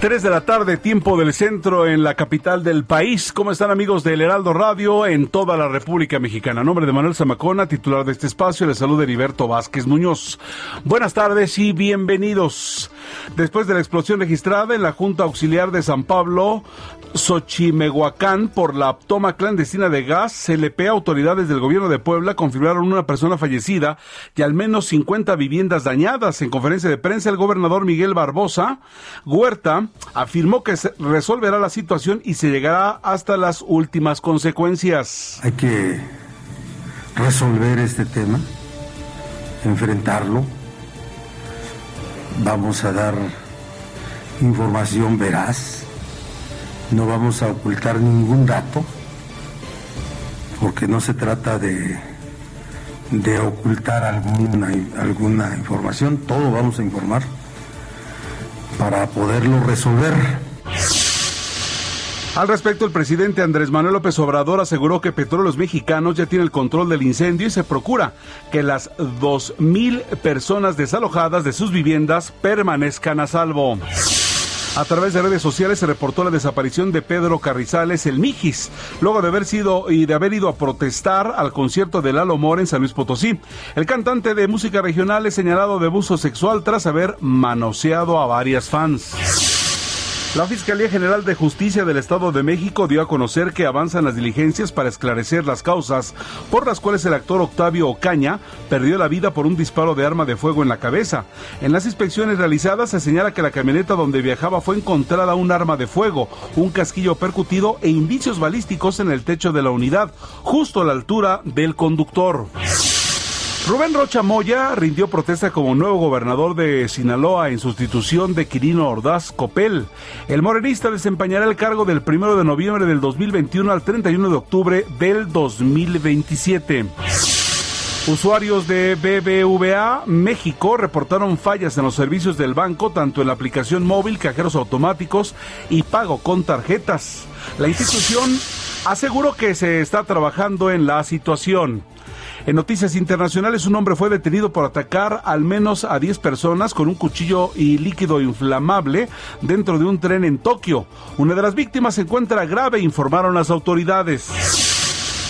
3 de la tarde, tiempo del centro en la capital del país. ¿Cómo están amigos del Heraldo Radio en toda la República Mexicana? A nombre de Manuel Zamacona, titular de este espacio, le saluda Heriberto Vázquez Muñoz. Buenas tardes y bienvenidos. Después de la explosión registrada en la Junta Auxiliar de San Pablo, Xochimehuacán, por la toma clandestina de gas, CLP, autoridades del gobierno de Puebla confirmaron una persona fallecida y al menos 50 viviendas dañadas. En conferencia de prensa, el gobernador Miguel Barbosa Huerta afirmó que se resolverá la situación y se llegará hasta las últimas consecuencias. Hay que resolver este tema, enfrentarlo. Vamos a dar información veraz no vamos a ocultar ningún dato, porque no se trata de, de ocultar alguna, alguna información, todo vamos a informar para poderlo resolver. Al respecto, el presidente Andrés Manuel López Obrador aseguró que Petróleos Mexicanos ya tiene el control del incendio y se procura que las 2.000 personas desalojadas de sus viviendas permanezcan a salvo. A través de redes sociales se reportó la desaparición de Pedro Carrizales, el Mijis, luego de haber sido y de haber ido a protestar al concierto de Lalo Mora en San Luis Potosí. El cantante de música regional es señalado de abuso sexual tras haber manoseado a varias fans. La Fiscalía General de Justicia del Estado de México dio a conocer que avanzan las diligencias para esclarecer las causas por las cuales el actor Octavio Ocaña perdió la vida por un disparo de arma de fuego en la cabeza. En las inspecciones realizadas se señala que la camioneta donde viajaba fue encontrada un arma de fuego, un casquillo percutido e indicios balísticos en el techo de la unidad, justo a la altura del conductor. Rubén Rocha Moya rindió protesta como nuevo gobernador de Sinaloa en sustitución de Quirino Ordaz Copel. El morenista desempeñará el cargo del 1 de noviembre del 2021 al 31 de octubre del 2027. Usuarios de BBVA México reportaron fallas en los servicios del banco, tanto en la aplicación móvil, cajeros automáticos y pago con tarjetas. La institución aseguró que se está trabajando en la situación. En noticias internacionales, un hombre fue detenido por atacar al menos a 10 personas con un cuchillo y líquido inflamable dentro de un tren en Tokio. Una de las víctimas se encuentra grave, informaron las autoridades.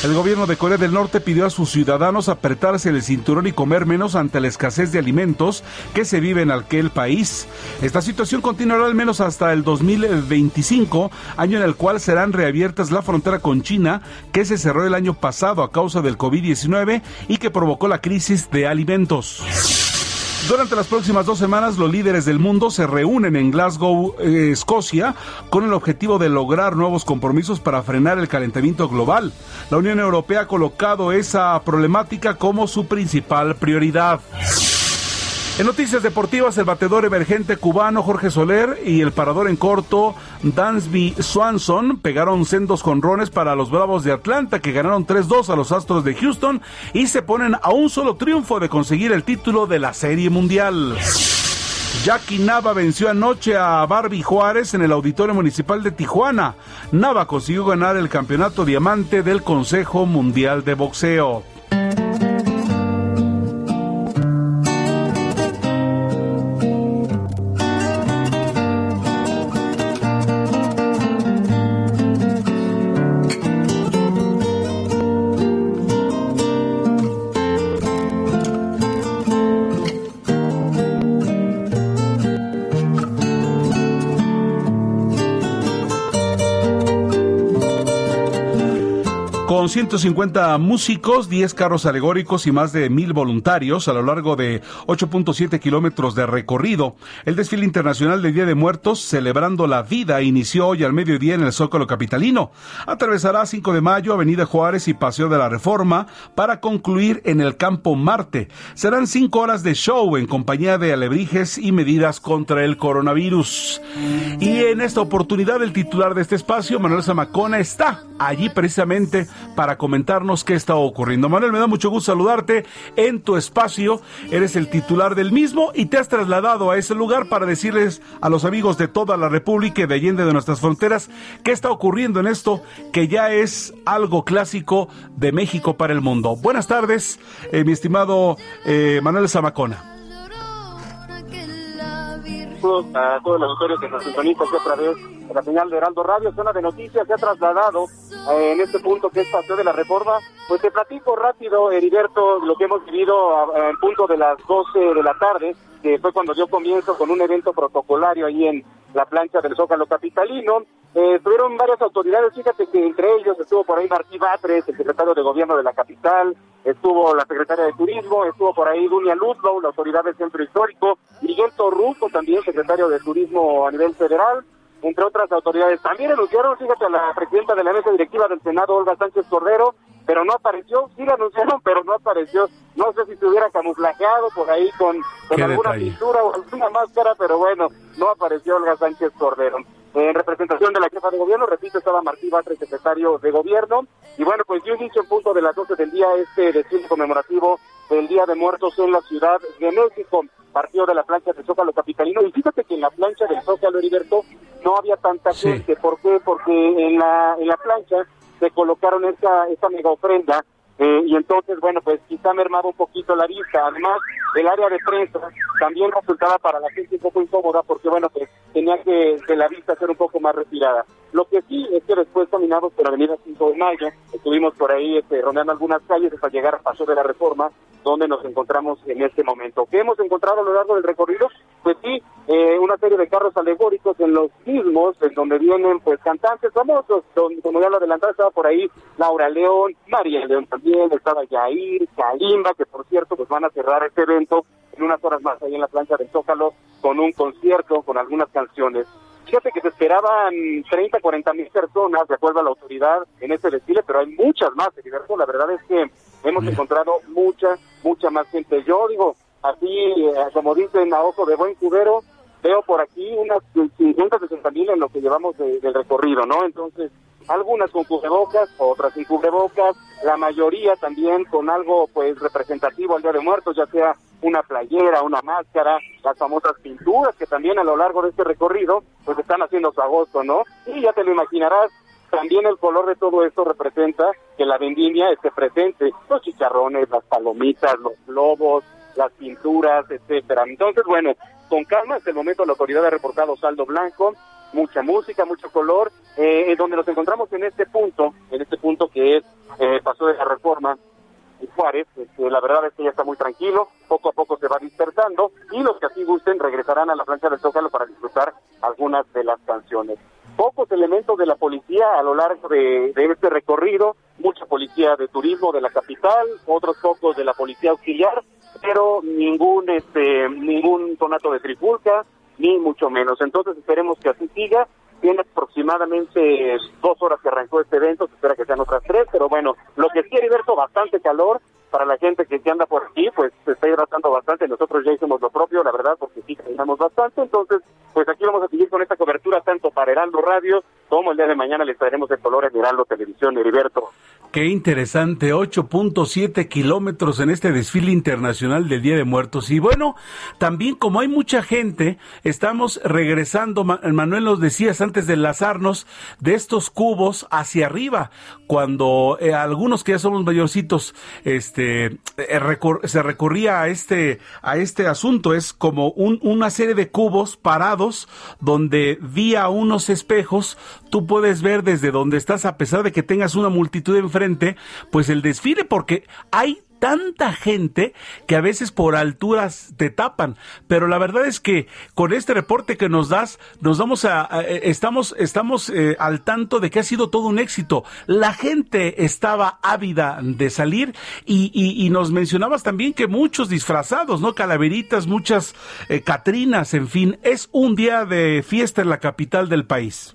El gobierno de Corea del Norte pidió a sus ciudadanos apretarse el cinturón y comer menos ante la escasez de alimentos que se vive en aquel país. Esta situación continuará al menos hasta el 2025, año en el cual serán reabiertas la frontera con China, que se cerró el año pasado a causa del COVID-19 y que provocó la crisis de alimentos. Durante las próximas dos semanas, los líderes del mundo se reúnen en Glasgow, eh, Escocia, con el objetivo de lograr nuevos compromisos para frenar el calentamiento global. La Unión Europea ha colocado esa problemática como su principal prioridad. En noticias deportivas, el batedor emergente cubano Jorge Soler y el parador en corto Dansby Swanson pegaron sendos conrones para los Bravos de Atlanta que ganaron 3-2 a los Astros de Houston y se ponen a un solo triunfo de conseguir el título de la Serie Mundial. Jackie Nava venció anoche a Barbie Juárez en el Auditorio Municipal de Tijuana. Nava consiguió ganar el campeonato diamante del Consejo Mundial de Boxeo. Con 150 músicos, 10 carros alegóricos y más de mil voluntarios a lo largo de 8.7 kilómetros de recorrido, el desfile internacional de Día de Muertos, celebrando la vida, inició hoy al mediodía en el Zócalo Capitalino. Atravesará 5 de mayo, Avenida Juárez y Paseo de la Reforma para concluir en el Campo Marte. Serán 5 horas de show en compañía de alebrijes y medidas contra el coronavirus. Y en esta oportunidad, el titular de este espacio, Manuel Zamacona, está allí precisamente para comentarnos qué está ocurriendo. Manuel, me da mucho gusto saludarte en tu espacio. Eres el titular del mismo y te has trasladado a ese lugar para decirles a los amigos de toda la República y de Allende de nuestras fronteras qué está ocurriendo en esto que ya es algo clásico de México para el mundo. Buenas tardes, eh, mi estimado eh, Manuel Zamacona a todo el auditorio que nos sintoniza aquí a través de la señal de Heraldo Radio. Zona de noticias se ha trasladado eh, en este punto que es Paseo de la Reforma. Pues te platico rápido, Heriberto, lo que hemos vivido en punto de las 12 de la tarde, que fue cuando dio comienzo con un evento protocolario ahí en la plancha del Zócalo Capitalino. Eh, estuvieron varias autoridades, fíjate que entre ellos estuvo por ahí Martí Batres, el secretario de Gobierno de la capital, estuvo la secretaria de Turismo, estuvo por ahí Dunia Ludlow, la autoridad del Centro Histórico, Miguel Torruco, también secretario de Turismo a nivel federal, entre otras autoridades. También anunciaron, fíjate, a la presidenta de la mesa directiva del Senado, Olga Sánchez Cordero, pero no apareció, sí la anunciaron, pero no apareció. No sé si se hubiera camuflajeado por ahí con, alguna pintura o alguna máscara, pero bueno, no apareció Olga Sánchez Cordero. En representación de la jefa de gobierno, repito, estaba Martí Batres, secretario de gobierno. Y bueno, pues yo inicio en punto de las 12 del día este desfile conmemorativo del Día de Muertos en la Ciudad de México, partido de la plancha del Zócalo Capitalino. Y fíjate que en la plancha del Zócalo Heriberto no había tanta gente. ¿Por qué? Porque en la, en la plancha se colocaron esta, esta mega ofrenda eh, y entonces, bueno, pues quizá mermaba un poquito la vista. Además, el área de prensa también resultaba para la gente un poco incómoda porque, bueno, pues tenía que, que la vista ser un poco más retirada. Lo que sí es que después caminamos por Avenida 5 de Mayo, estuvimos por ahí este, rodeando algunas calles hasta llegar a Paso de la Reforma, donde nos encontramos en este momento. ¿Qué hemos encontrado a lo largo del recorrido? Pues sí, eh, una serie de carros alegóricos en los mismos, en donde vienen pues cantantes famosos, donde, como ya lo adelantaba, estaba por ahí Laura León, María León también, estaba Yair, Kalimba, que por cierto pues van a cerrar este evento en unas horas más ahí en la plancha del Zócalo con un concierto, con algunas canciones. Fíjate que se esperaban 30, 40 mil personas, de acuerdo a la autoridad, en este desfile, pero hay muchas más, La verdad es que hemos encontrado mucha, mucha más gente. Yo digo, así, eh, como dicen a ojo de buen cubero, veo por aquí unas 50, 60 mil en lo que llevamos del recorrido, ¿no? Entonces, algunas con cubrebocas, otras sin cubrebocas, la mayoría también con algo pues representativo al Día de Muertos, ya sea una playera, una máscara, las famosas pinturas que también a lo largo de este recorrido pues están haciendo su agosto, ¿no? Y ya te lo imaginarás, también el color de todo esto representa que la vendimia esté presente, los chicharrones, las palomitas, los globos, las pinturas, etcétera. Entonces, bueno, con calma, hasta el momento la autoridad ha reportado saldo blanco, mucha música, mucho color, eh, donde nos encontramos en este punto, en este punto que es eh, Paso de la Reforma, Juárez, este, la verdad es que ya está muy tranquilo, poco a poco se va dispersando y los que así gusten regresarán a la plancha del Zócalo para disfrutar algunas de las canciones. Pocos elementos de la policía a lo largo de, este recorrido, mucha policía de turismo de la capital, otros pocos de la policía auxiliar, pero ningún este ningún tonato de trifulca, ni mucho menos. Entonces esperemos que así siga tiene aproximadamente dos horas que arrancó este evento, se espera que sean otras tres, pero bueno, lo que sí, Heriberto, bastante calor para la gente que, anda por aquí, pues se está hidratando bastante, nosotros ya hicimos lo propio, la verdad, porque sí caminamos bastante, entonces, pues aquí vamos a seguir con esta cobertura tanto para Heraldo Radio como el día de mañana les traeremos el color en Heraldo Televisión, Heriberto. Qué interesante, 8.7 kilómetros en este desfile internacional del Día de Muertos. Y bueno, también como hay mucha gente, estamos regresando, Manuel nos decías antes de enlazarnos, de estos cubos hacia arriba, cuando eh, algunos que ya somos mayorcitos, este, eh, se recurría a este, a este asunto, es como un, una serie de cubos parados, donde vía unos espejos, tú puedes ver desde donde estás, a pesar de que tengas una multitud enfrente, pues el desfile, porque hay tanta gente que a veces por alturas te tapan. Pero la verdad es que con este reporte que nos das, nos vamos a, eh, estamos, estamos eh, al tanto de que ha sido todo un éxito. La gente estaba ávida de salir y, y, nos mencionabas también que muchos disfrazados, ¿no? Calaveritas, muchas eh, Catrinas, en fin, es un día de fiesta en la capital del país.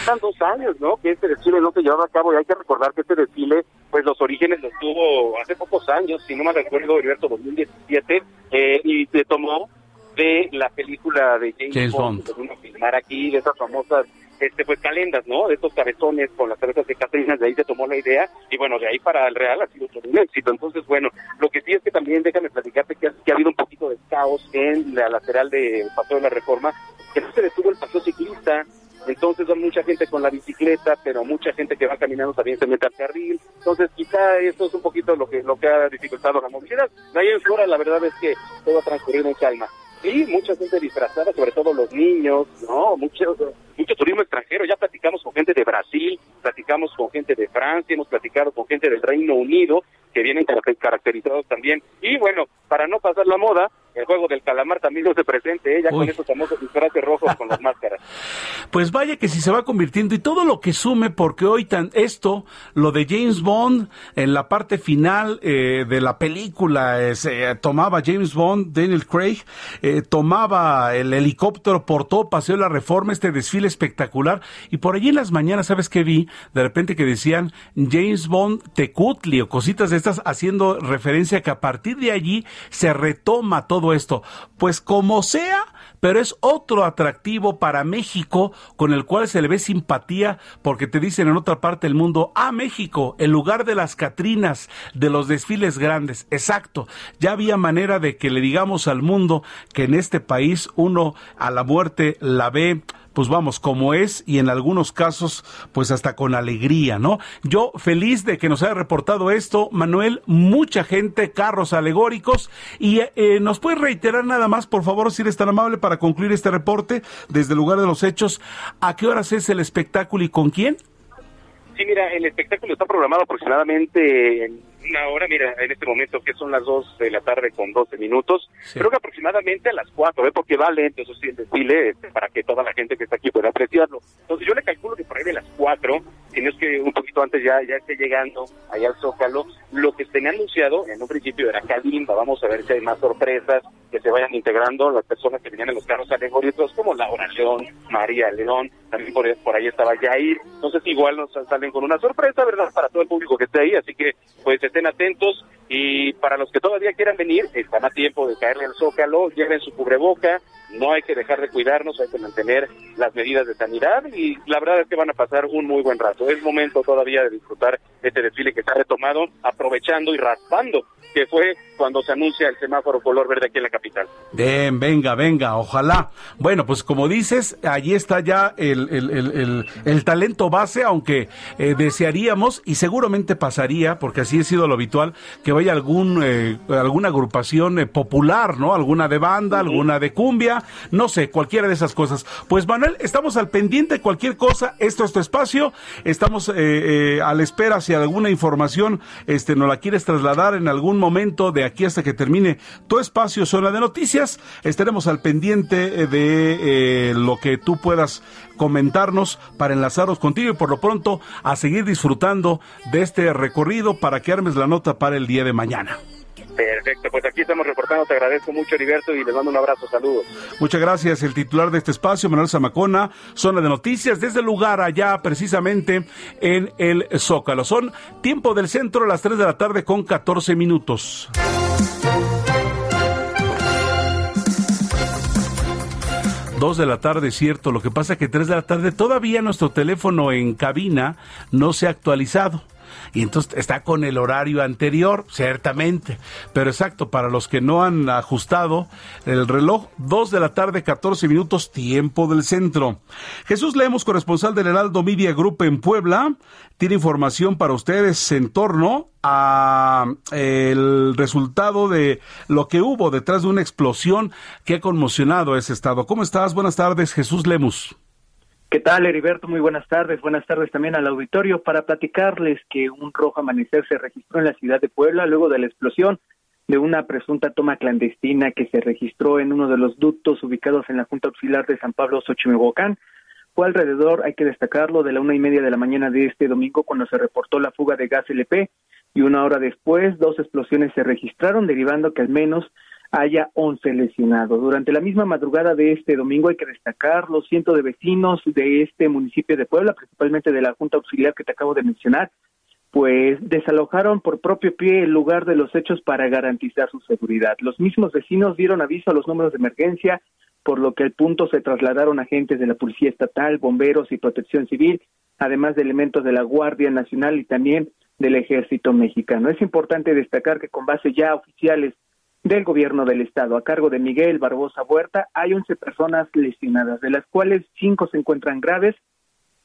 Están dos años, ¿no? Que este desfile no se llevaba a cabo y hay que recordar que este desfile, pues los orígenes los tuvo hace pocos años, si no me recuerdo, Heriberto, 2017, eh, y se tomó de la película de James, Bond, que uno filmar aquí, de esas famosas este pues calendas, ¿no? De estos cabezones con las cabezas de Catrinas, de ahí se tomó la idea y bueno, de ahí para el Real ha sido todo un éxito. Entonces, bueno, lo que sí es que también déjame platicarte que ha, que ha habido un poquito de caos en la lateral del Paseo de la Reforma, que no se detuvo el paseo ciclista, entonces hay mucha gente con la bicicleta, pero mucha gente que va caminando también se mete al carril. Entonces quizá eso es un poquito lo que lo que ha dificultado la movilidad. Ahí en fuera la verdad es que todo ha transcurrido en calma. Sí, mucha gente disfrazada, sobre todo los niños, ¿no? Mucho, mucho turismo extranjero. Ya platicamos con gente de Brasil, platicamos con gente de Francia, hemos platicado con gente del Reino Unido, que vienen caracterizados también. Y bueno, para no pasar la moda, el juego del calamar también no se presente, ¿eh? ya con esos famosos disfraces rojos con las máscaras. Pues vaya que si se va convirtiendo y todo lo que sume, porque hoy tan esto, lo de James Bond, en la parte final eh, de la película, eh, se tomaba James Bond, Daniel Craig, tomaba el helicóptero por todo Paseo de la Reforma, este desfile espectacular, y por allí en las mañanas, ¿sabes qué vi? De repente que decían James Bond Tecutli o cositas de estas haciendo referencia a que a partir de allí se retoma todo esto? Pues como sea, pero es otro atractivo para México con el cual se le ve simpatía porque te dicen en otra parte del mundo, ah, México, el lugar de las Catrinas, de los desfiles grandes. Exacto, ya había manera de que le digamos al mundo que en este país uno a la muerte la ve pues vamos, como es y en algunos casos, pues hasta con alegría, ¿no? Yo feliz de que nos haya reportado esto, Manuel, mucha gente, carros alegóricos, y eh, nos puede reiterar nada más, por favor, si eres tan amable, para concluir este reporte desde el lugar de los hechos, ¿a qué horas es el espectáculo y con quién? Sí, mira, el espectáculo está programado aproximadamente en una hora, mira, en este momento que son las 2 de la tarde con 12 minutos, creo que aproximadamente a las 4, ¿eh? porque va lento, eso sí, el desfile, este, para que toda la gente que está aquí pueda apreciarlo. Entonces yo le calculo que por ahí de las 4, si no es que un poquito antes ya, ya esté llegando allá al Zócalo, lo que estén anunciado en un principio era Kalimba, vamos a ver si hay más sorpresas, que se vayan integrando las personas que venían en los carros alegóricos, como Laura León, María León, también por, por ahí estaba Jair, entonces igual nos salen con una sorpresa, ¿verdad?, para todo el público que esté ahí, así que pues estén atentos y para los que todavía quieran venir, están a tiempo de caerle al zócalo, lleven su cubreboca, no hay que dejar de cuidarnos, hay que mantener las medidas de sanidad y la verdad es que van a pasar un muy buen rato. Es momento todavía de disfrutar este desfile que se ha retomado, aprovechando y raspando, que fue cuando se anuncia el semáforo color verde aquí en la capital. Bien, venga, venga, ojalá. Bueno, pues como dices, allí está ya el, el, el, talento base, aunque eh, desearíamos y seguramente pasaría, porque así ha sido lo habitual, que vaya algún, eh, alguna agrupación eh, popular, ¿no? Alguna de banda, alguna de cumbia, no sé, cualquiera de esas cosas. Pues Manuel, estamos al pendiente, cualquier cosa, esto es tu espacio, estamos a la espera si alguna información este, nos la quieres trasladar en algún momento de aquí hasta que termine tu espacio, zona de noticias, estaremos al pendiente de lo que tú puedas comentarnos para enlazarnos contigo y por lo pronto a seguir disfrutando de este recorrido para que armes la nota para el día de mañana. Perfecto, pues aquí estamos reportando, te agradezco mucho Heriberto y les mando un abrazo, saludos. Muchas gracias, el titular de este espacio, Manuel Zamacona, zona de noticias, desde el lugar allá precisamente en el Zócalo. Son tiempo del centro a las 3 de la tarde con 14 minutos. Dos de la tarde, cierto. Lo que pasa es que tres de la tarde todavía nuestro teléfono en cabina no se ha actualizado y entonces está con el horario anterior, ciertamente. Pero exacto, para los que no han ajustado el reloj, 2 de la tarde, 14 minutos, tiempo del centro. Jesús Leemos, corresponsal del Heraldo Media Group en Puebla, tiene información para ustedes en torno a el resultado de lo que hubo detrás de una explosión que ha conmocionado a ese estado. ¿Cómo estás? Buenas tardes, Jesús Lemus. ¿Qué tal, Heriberto? Muy buenas tardes. Buenas tardes también al auditorio para platicarles que un rojo amanecer se registró en la ciudad de Puebla luego de la explosión de una presunta toma clandestina que se registró en uno de los ductos ubicados en la Junta Auxiliar de San Pablo Xochimehuacán. Fue alrededor, hay que destacarlo, de la una y media de la mañana de este domingo cuando se reportó la fuga de gas LP y una hora después dos explosiones se registraron, derivando que al menos haya 11 lesionados. Durante la misma madrugada de este domingo hay que destacar los cientos de vecinos de este municipio de Puebla, principalmente de la Junta Auxiliar que te acabo de mencionar, pues desalojaron por propio pie el lugar de los hechos para garantizar su seguridad. Los mismos vecinos dieron aviso a los números de emergencia, por lo que al punto se trasladaron agentes de la Policía Estatal, bomberos y protección civil, además de elementos de la Guardia Nacional y también del Ejército Mexicano. Es importante destacar que con base ya oficiales del gobierno del estado a cargo de Miguel Barbosa Huerta hay 11 personas lesionadas, de las cuales cinco se encuentran graves,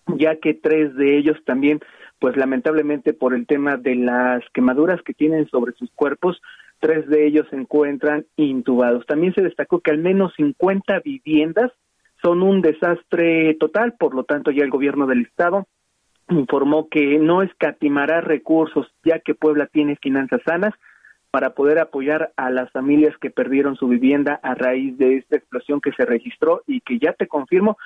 ya que tres de ellos también, pues lamentablemente por el tema de las quemaduras que tienen sobre sus cuerpos, tres de ellos se encuentran intubados. También se destacó que al menos 50 viviendas son un desastre total, por lo tanto ya el gobierno del estado informó que no escatimará recursos ya que Puebla tiene finanzas sanas para poder apoyar a las familias que perdieron su vivienda a raíz de esta explosión que se registró y que ya te confirmo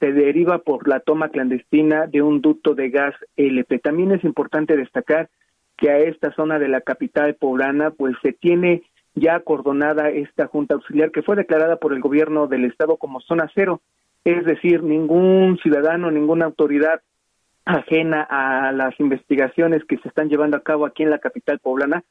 se deriva por la toma clandestina de un ducto de gas LP. También es importante destacar que a esta zona de la capital poblana pues se tiene ya acordonada esta junta auxiliar que fue declarada por el gobierno del estado como zona cero, es decir, ningún ciudadano, ninguna autoridad ajena a las investigaciones que se están llevando a cabo aquí en la capital poblana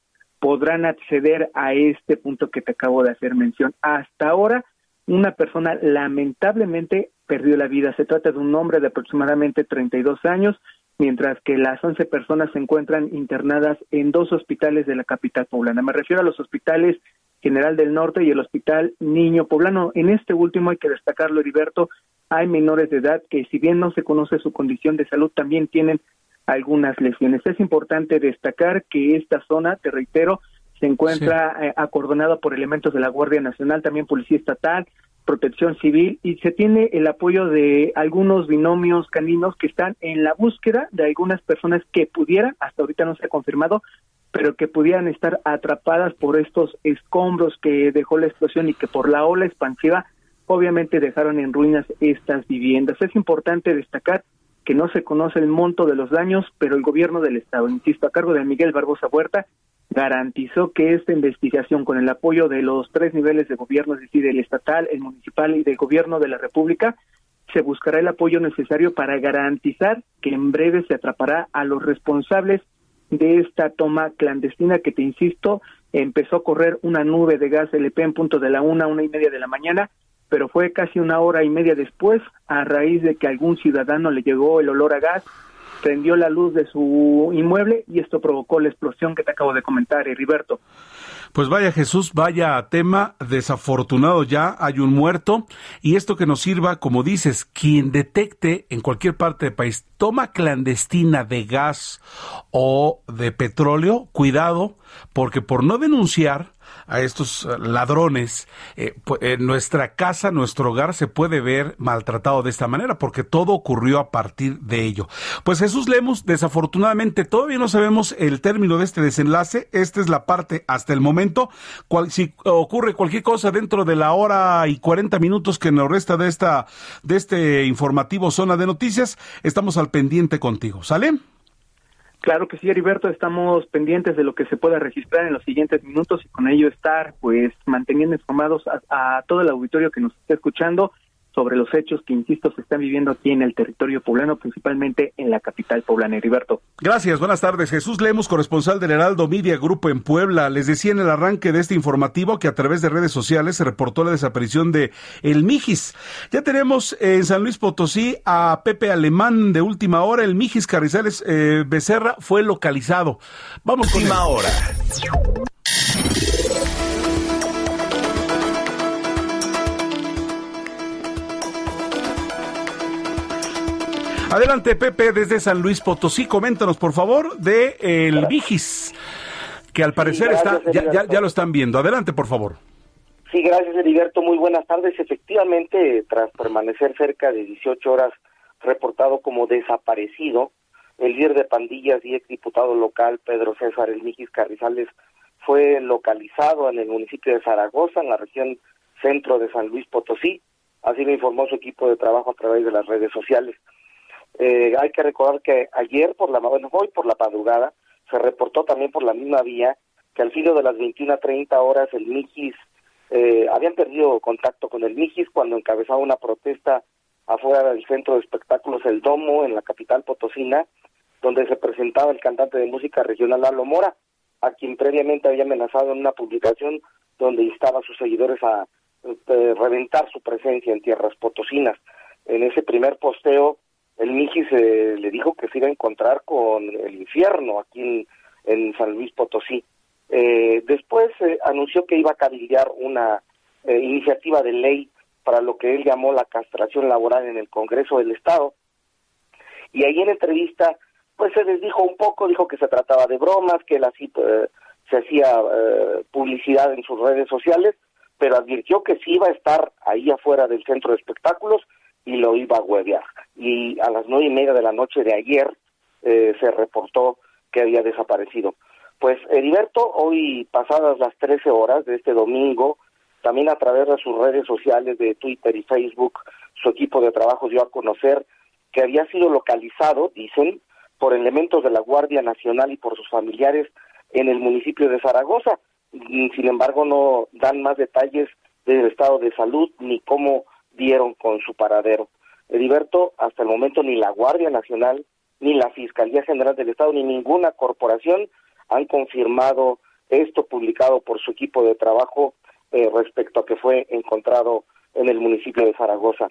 podrán acceder a este punto que te acabo de hacer mención. Hasta ahora, una persona lamentablemente perdió la vida. Se trata de un hombre de aproximadamente 32 años, mientras que las 11 personas se encuentran internadas en dos hospitales de la capital poblana. Me refiero a los hospitales General del Norte y el Hospital Niño Poblano. En este último hay que destacarlo, Heriberto, hay menores de edad que si bien no se conoce su condición de salud, también tienen algunas lesiones. Es importante destacar que esta zona, te reitero, se encuentra eh, acordonada por elementos de la Guardia Nacional, también Policía Estatal, Protección Civil y se tiene el apoyo de algunos binomios caninos que están en la búsqueda de algunas personas que pudieran, hasta ahorita no se ha confirmado, pero que pudieran estar atrapadas por estos escombros que dejó la explosión y que por la ola expansiva obviamente dejaron en ruinas estas viviendas. Es importante destacar que no se conoce el monto de los daños, pero el gobierno del Estado, insisto, a cargo de Miguel Barbosa Huerta, garantizó que esta investigación, con el apoyo de los tres niveles de gobierno, es decir, el estatal, el municipal y del gobierno de la República, se buscará el apoyo necesario para garantizar que en breve se atrapará a los responsables de esta toma clandestina que, te insisto, empezó a correr una nube de gas LP en punto de la una, una y media de la mañana pero fue casi una hora y media después, a raíz de que algún ciudadano le llegó el olor a gas, prendió la luz de su inmueble y esto provocó la explosión que te acabo de comentar, Heriberto. Pues vaya Jesús, vaya tema desafortunado ya, hay un muerto y esto que nos sirva, como dices, quien detecte en cualquier parte del país toma clandestina de gas o de petróleo, cuidado, porque por no denunciar a estos eh, ladrones, eh, en nuestra casa, nuestro hogar se puede ver maltratado de esta manera, porque todo ocurrió a partir de ello. Pues Jesús Lemos, desafortunadamente todavía no sabemos el término de este desenlace, esta es la parte hasta el momento, si ocurre cualquier cosa dentro de la hora y 40 minutos que nos resta de esta de este informativo zona de noticias, estamos al pendiente contigo, ¿sale? Claro que sí, Heriberto, estamos pendientes de lo que se pueda registrar en los siguientes minutos y con ello estar pues manteniendo informados a, a todo el auditorio que nos está escuchando sobre los hechos que, insisto, se están viviendo aquí en el territorio poblano, principalmente en la capital poblana. Heriberto. Gracias, buenas tardes. Jesús Lemos, corresponsal del Heraldo Media Grupo en Puebla. Les decía en el arranque de este informativo que a través de redes sociales se reportó la desaparición de El Mijis. Ya tenemos en San Luis Potosí a Pepe Alemán de última hora. El Mijis Carrizales eh, Becerra fue localizado. Vamos con última hora. Adelante, Pepe, desde San Luis Potosí. Coméntanos, por favor, de el Vigis, que al parecer está, ya, ya, lo están viendo. Adelante, por favor. Sí, gracias, Heriberto. Muy buenas tardes. Efectivamente, tras permanecer cerca de 18 horas reportado como desaparecido. El líder de pandillas y exdiputado local, Pedro César El Carrizales, fue localizado en el municipio de Zaragoza, en la región centro de San Luis Potosí. Así lo informó su equipo de trabajo a través de las redes sociales. Eh, hay que recordar que ayer por la bueno, hoy por la madrugada se reportó también por la misma vía que al filo de las 21.30 horas el Mijis eh, habían perdido contacto con el Mijis cuando encabezaba una protesta afuera del centro de espectáculos El Domo en la capital potosina, donde se presentaba el cantante de música regional Lalo Mora, a quien previamente había amenazado en una publicación donde instaba a sus seguidores a eh, reventar su presencia en tierras potosinas. En ese primer posteo, el Mijis eh, le dijo que se iba a encontrar con el infierno aquí en, San Luis Potosí. Eh, después anunció que iba a cabildear una iniciativa de ley para lo que él llamó la castración laboral en el Congreso del Estado. Y ahí en entrevista, pues se les dijo un poco, dijo que se trataba de bromas, que él así eh, se hacía eh, publicidad en sus redes sociales, pero advirtió que sí iba a estar ahí afuera del centro de espectáculos y lo iba a huevear. Y a las nueve y media de la noche de ayer eh, se reportó que había desaparecido. Pues Heriberto, hoy pasadas las trece horas de este domingo, también a través de sus redes sociales de Twitter y Facebook, su equipo de trabajo dio a conocer que había sido localizado, dicen, por elementos de la Guardia Nacional y por sus familiares en el municipio de Zaragoza. Sin embargo, no dan más detalles del estado de salud ni cómo dieron con su paradero. Heriberto, hasta el momento ni la Guardia Nacional, ni la Fiscalía General del Estado, ni ninguna corporación han confirmado esto publicado por su equipo de trabajo eh, respecto a que fue encontrado en el municipio de Zaragoza.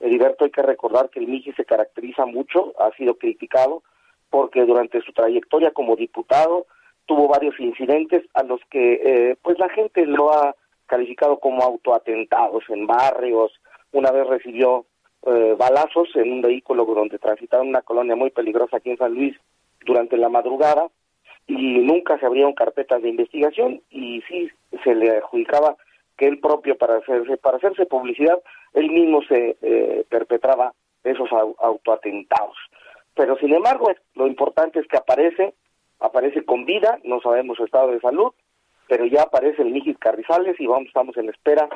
Heriberto, hay que recordar que el Miji se caracteriza mucho, ha sido criticado, porque durante su trayectoria como diputado tuvo varios incidentes a los que eh, pues la gente lo ha calificado como autoatentados en barrios. Una vez recibió eh, balazos en un vehículo donde transitaba una colonia muy peligrosa aquí en San Luis durante la madrugada y nunca se abrieron carpetas de investigación y sí se le adjudicaba que él propio para hacerse para hacerse publicidad él mismo se eh, perpetraba esos autoatentados. Pero sin embargo lo importante es que aparece aparece con vida no sabemos su estado de salud pero ya aparece el Mijis Carrizales y vamos estamos en espera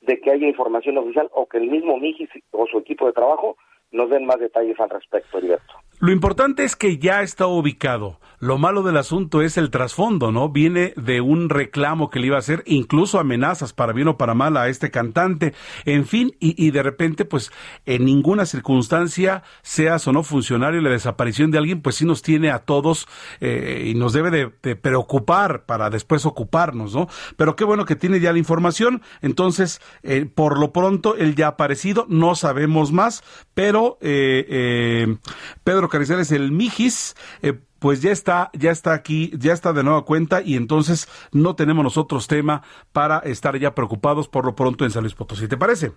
de que haya información oficial o que el mismo Mijis o su equipo de trabajo nos den más detalles al respecto, Heriberto. Lo importante es que ya está ubicado. Lo malo del asunto es el trasfondo, ¿no? Viene de un reclamo que le iba a hacer, incluso amenazas para bien o para mal a este cantante. En fin, y, de repente, pues, en ninguna circunstancia, seas o no funcionario, la desaparición de alguien, pues sí nos tiene a todos eh, y nos debe de, preocupar para después ocuparnos, ¿no? Pero qué bueno que tiene ya la información. Entonces, eh, por lo pronto, él ya ha aparecido, no sabemos más, pero eh, Pedro Carrizales, el Mijis, eh, pues ya está, ya está aquí, ya está de nueva cuenta y entonces no tenemos nosotros tema para estar ya preocupados por lo pronto en San Luis Potosí. ¿Te parece?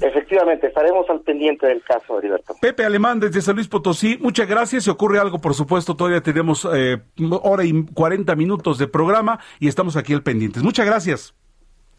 Efectivamente, estaremos al pendiente del caso, Heriberto. Pepe Alemán desde San Luis Potosí, muchas gracias. Si ocurre algo, por supuesto, todavía tenemos eh, hora y 40 minutos de programa y estamos aquí al pendiente. Muchas gracias.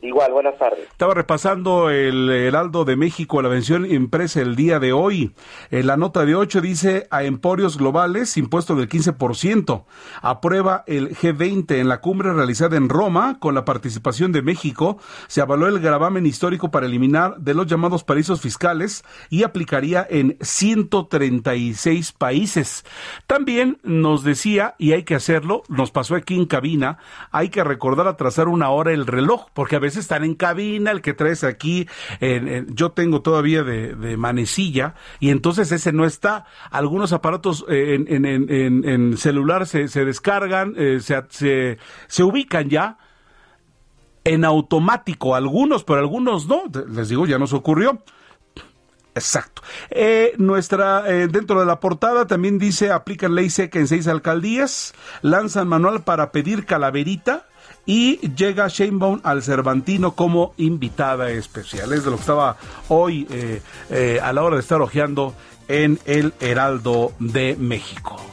Igual, buenas tardes. Estaba repasando el Heraldo de México, la vención impresa el día de hoy. En la nota de 8 dice a emporios globales, impuesto del 15%. Aprueba el G20 en la cumbre realizada en Roma con la participación de México. Se avaló el gravamen histórico para eliminar de los llamados paraísos fiscales y aplicaría en 136 países. También nos decía, y hay que hacerlo, nos pasó aquí en cabina, hay que recordar atrasar una hora el reloj, porque a veces están en cabina, el que traes aquí, yo tengo todavía de, manecilla, y entonces ese no está. Algunos aparatos eh, en, celular se, descargan, eh, se, se, ubican ya en automático, algunos, pero algunos no. Les digo, ya nos ocurrió. Exacto. Eh, nuestra, dentro de la portada también dice, aplican ley seca en seis alcaldías, lanzan manual para pedir calaverita y llega Sheinbaum al Cervantino como invitada especial. Es de lo que estaba hoy eh, eh, a la hora de estar hojeando en el Heraldo de México.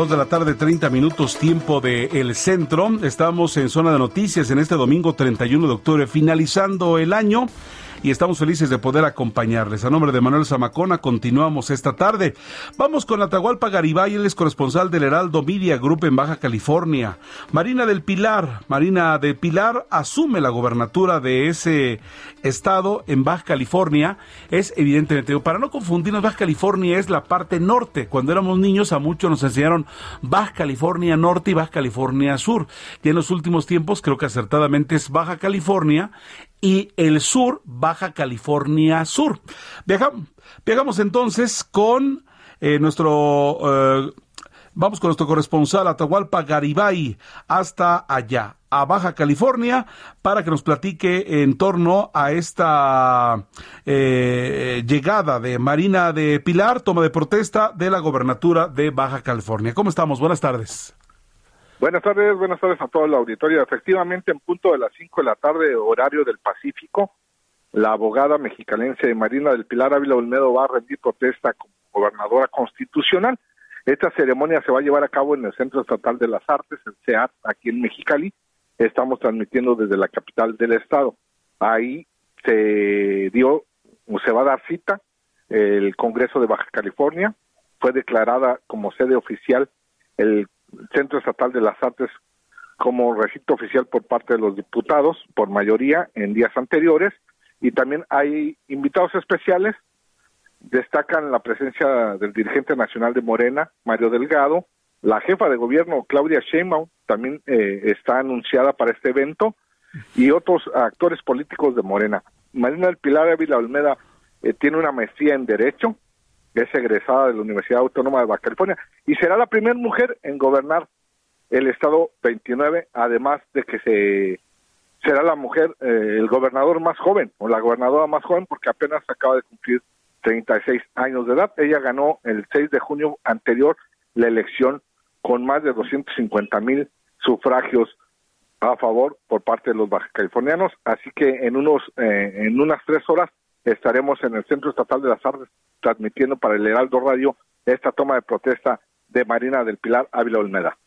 Dos de la tarde, 30 minutos, tiempo de El Centro. Estamos en Zona de Noticias en este domingo 31 de octubre, finalizando el año y estamos felices de poder acompañarles. A nombre de Manuel Zamacona, continuamos esta tarde. Vamos con Atahualpa Garibay, él es corresponsal del Heraldo Media Group en Baja California. Marina del Pilar, Marina del Pilar asume la gobernatura de ese estado en Baja California. Es evidentemente, para no confundirnos, Baja California es la parte norte. Cuando éramos niños a muchos nos enseñaron Baja California Norte y Baja California Sur. Y en los últimos tiempos creo que acertadamente es Baja California y el sur, Baja California Sur. Viajamos, entonces con eh, nuestro... Eh, vamos con nuestro corresponsal Atahualpa Garibay hasta allá, a Baja California, para que nos platique en torno a esta eh, llegada de Marina de Pilar, toma de protesta de la gobernatura de Baja California. ¿Cómo estamos? Buenas tardes. Buenas tardes, buenas tardes a todo el auditorio. Efectivamente, en punto de las 5 de la tarde, horario del Pacífico, la abogada mexicanense Marina del Pilar Ávila Olmedo va a rendir protesta como gobernadora constitucional. Esta ceremonia se va a llevar a cabo en el Centro Estatal de las Artes, el CEAT, aquí en Mexicali. Estamos transmitiendo desde la capital del estado. Ahí se dio, se va a dar cita el Congreso de Baja California. Fue declarada como sede oficial el Centro Estatal de las Artes como recinto oficial por parte de los diputados, por mayoría, en días anteriores, y también hay invitados especiales. Destacan la presencia del dirigente nacional de Morena, Mario Delgado, la jefa de gobierno, Claudia Sheinbaum, también eh, está anunciada para este evento, y otros actores políticos de Morena. Marina del Pilar Ávila Olmeda eh, tiene una maestría en Derecho, es egresada de la Universidad Autónoma de Baja California y será la primera mujer en gobernar el estado 29, además de que se será la mujer, eh, el gobernador más joven o la gobernadora más joven porque apenas acaba de cumplir 36 años de edad. Ella ganó el 6 de junio anterior la elección con más de 250 mil sufragios a favor por parte de los baja californianos, así que en unos eh, en unas tres horas estaremos en el Centro Estatal de las Artes transmitiendo para el Heraldo Radio esta toma de protesta de Marina del Pilar Ávila Olmeda.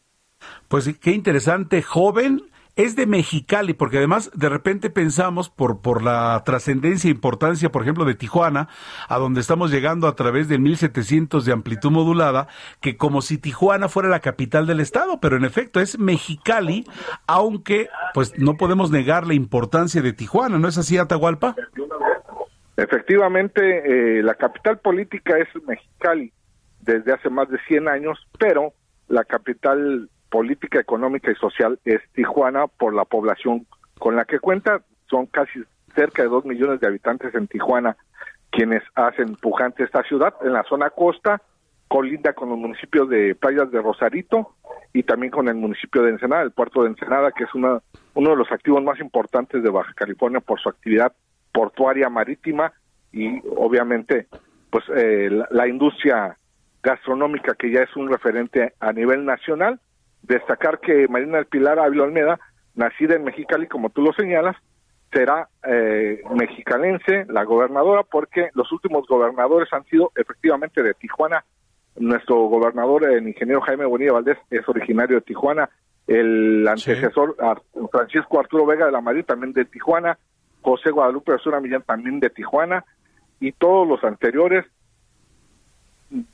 Pues qué interesante, joven, es de Mexicali, porque además de repente pensamos por, por la trascendencia e importancia, por ejemplo, de Tijuana, a donde estamos llegando a través de 1700 de amplitud modulada, que como si Tijuana fuera la capital del estado, pero en efecto es Mexicali, aunque pues no podemos negar la importancia de Tijuana, ¿no es así, Atahualpa? Efectivamente, eh, la capital política es Mexicali desde hace más de 100 años, pero la capital política, económica y social es Tijuana por la población con la que cuenta. Son casi cerca de dos millones de habitantes en Tijuana quienes hacen pujante esta ciudad. En la zona costa, colinda con los municipios de Playas de Rosarito y también con el municipio de Ensenada, el puerto de Ensenada, que es una, uno de los activos más importantes de Baja California por su actividad portuaria marítima y obviamente pues eh, la, industria gastronómica que ya es un referente a nivel nacional. Destacar que Marina del Pilar Ávila Almeda, nacida en Mexicali, como tú lo señalas, será eh, mexicanense, la gobernadora, porque los últimos gobernadores han sido efectivamente de Tijuana. Nuestro gobernador, el ingeniero Jaime Bonilla Valdés, es originario de Tijuana. El antecesor, Francisco Arturo Vega de la Madrid, también de Tijuana. José Guadalupe Azura Millán también de Tijuana y todos los anteriores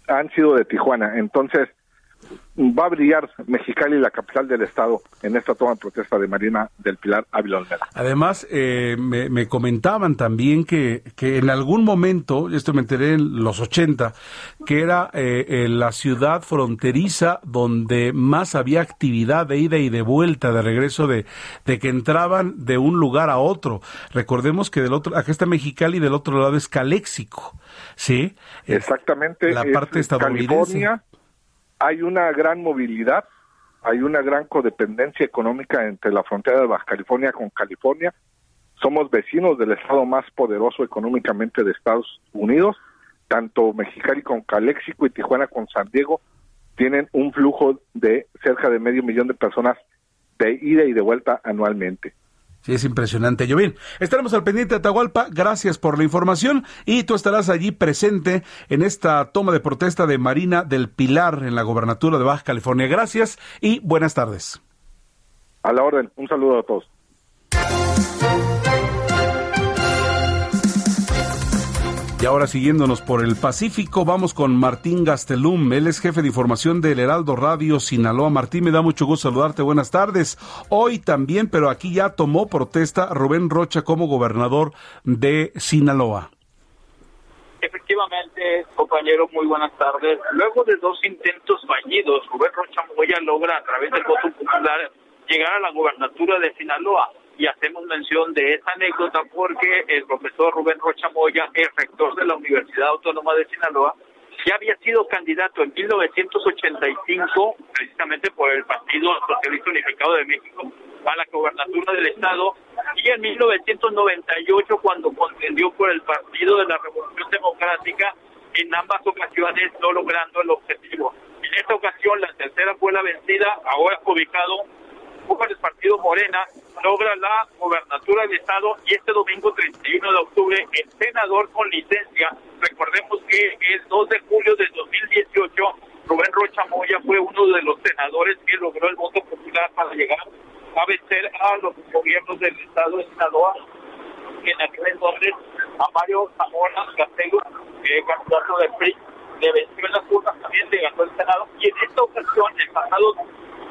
han sido de Tijuana. Entonces, va a brillar Mexicali, la capital del estado, en esta toma de protesta de Marina del Pilar Ávila Además, eh, me, comentaban también que, que en algún momento, esto me enteré en los 80, que era eh, la ciudad fronteriza donde más había actividad de ida y de vuelta, de regreso, de, de que entraban de un lugar a otro. Recordemos que del otro, acá está Mexicali del otro lado es Caléxico, ¿sí? Exactamente. La parte estadounidense hay una gran movilidad hay una gran codependencia económica entre la frontera de Baja California con California. Somos vecinos del estado más poderoso económicamente de Estados Unidos. Tanto Mexicali con Calexico y Tijuana con San Diego tienen un flujo de cerca de medio millón de personas de ida y de vuelta anualmente. Sí, es impresionante. Jovín, estaremos al pendiente de Atahualpa. Gracias por la información y tú estarás allí presente en esta toma de protesta de Marina del Pilar en la gobernatura de Baja California. Gracias y buenas tardes. A la orden. Un saludo a todos. Y ahora siguiéndonos por el Pacífico, vamos con Martín Gastelum. Él es jefe de información del Heraldo Radio Sinaloa. Martín, me da mucho gusto saludarte. Buenas tardes. Hoy también, pero aquí ya tomó protesta Rubén Rocha como gobernador de Sinaloa. Efectivamente, compañero, muy buenas tardes. Luego de dos intentos fallidos, Rubén Rocha Moya logra a través del voto popular llegar a la gobernatura de Sinaloa y hacemos mención de esa anécdota porque el profesor Rubén Rocha Moya, el rector de la Universidad Autónoma de Sinaloa, ya había sido candidato en 1985, precisamente por el Partido Socialista Unificado de México, a la gobernatura del Estado, y en 1998, cuando contendió por el Partido de la Revolución Democrática, en ambas ocasiones no logrando el objetivo. En esta ocasión, la tercera fue la vencida, ahora ubicado por el Partido Morena, logra la gobernatura del Estado y este domingo 31 de octubre el senador con licencia, recordemos que el 2 de julio de 2018 Rubén Rocha Moya fue uno de los senadores que logró el voto popular para llegar a vencer a los gobiernos del Estado de Sinaloa, en aquel entonces a Mario Zamora Castelo, que candidato del PRI, le venció en las urnas también, le ganó el Senado, y en esta ocasión, el pasado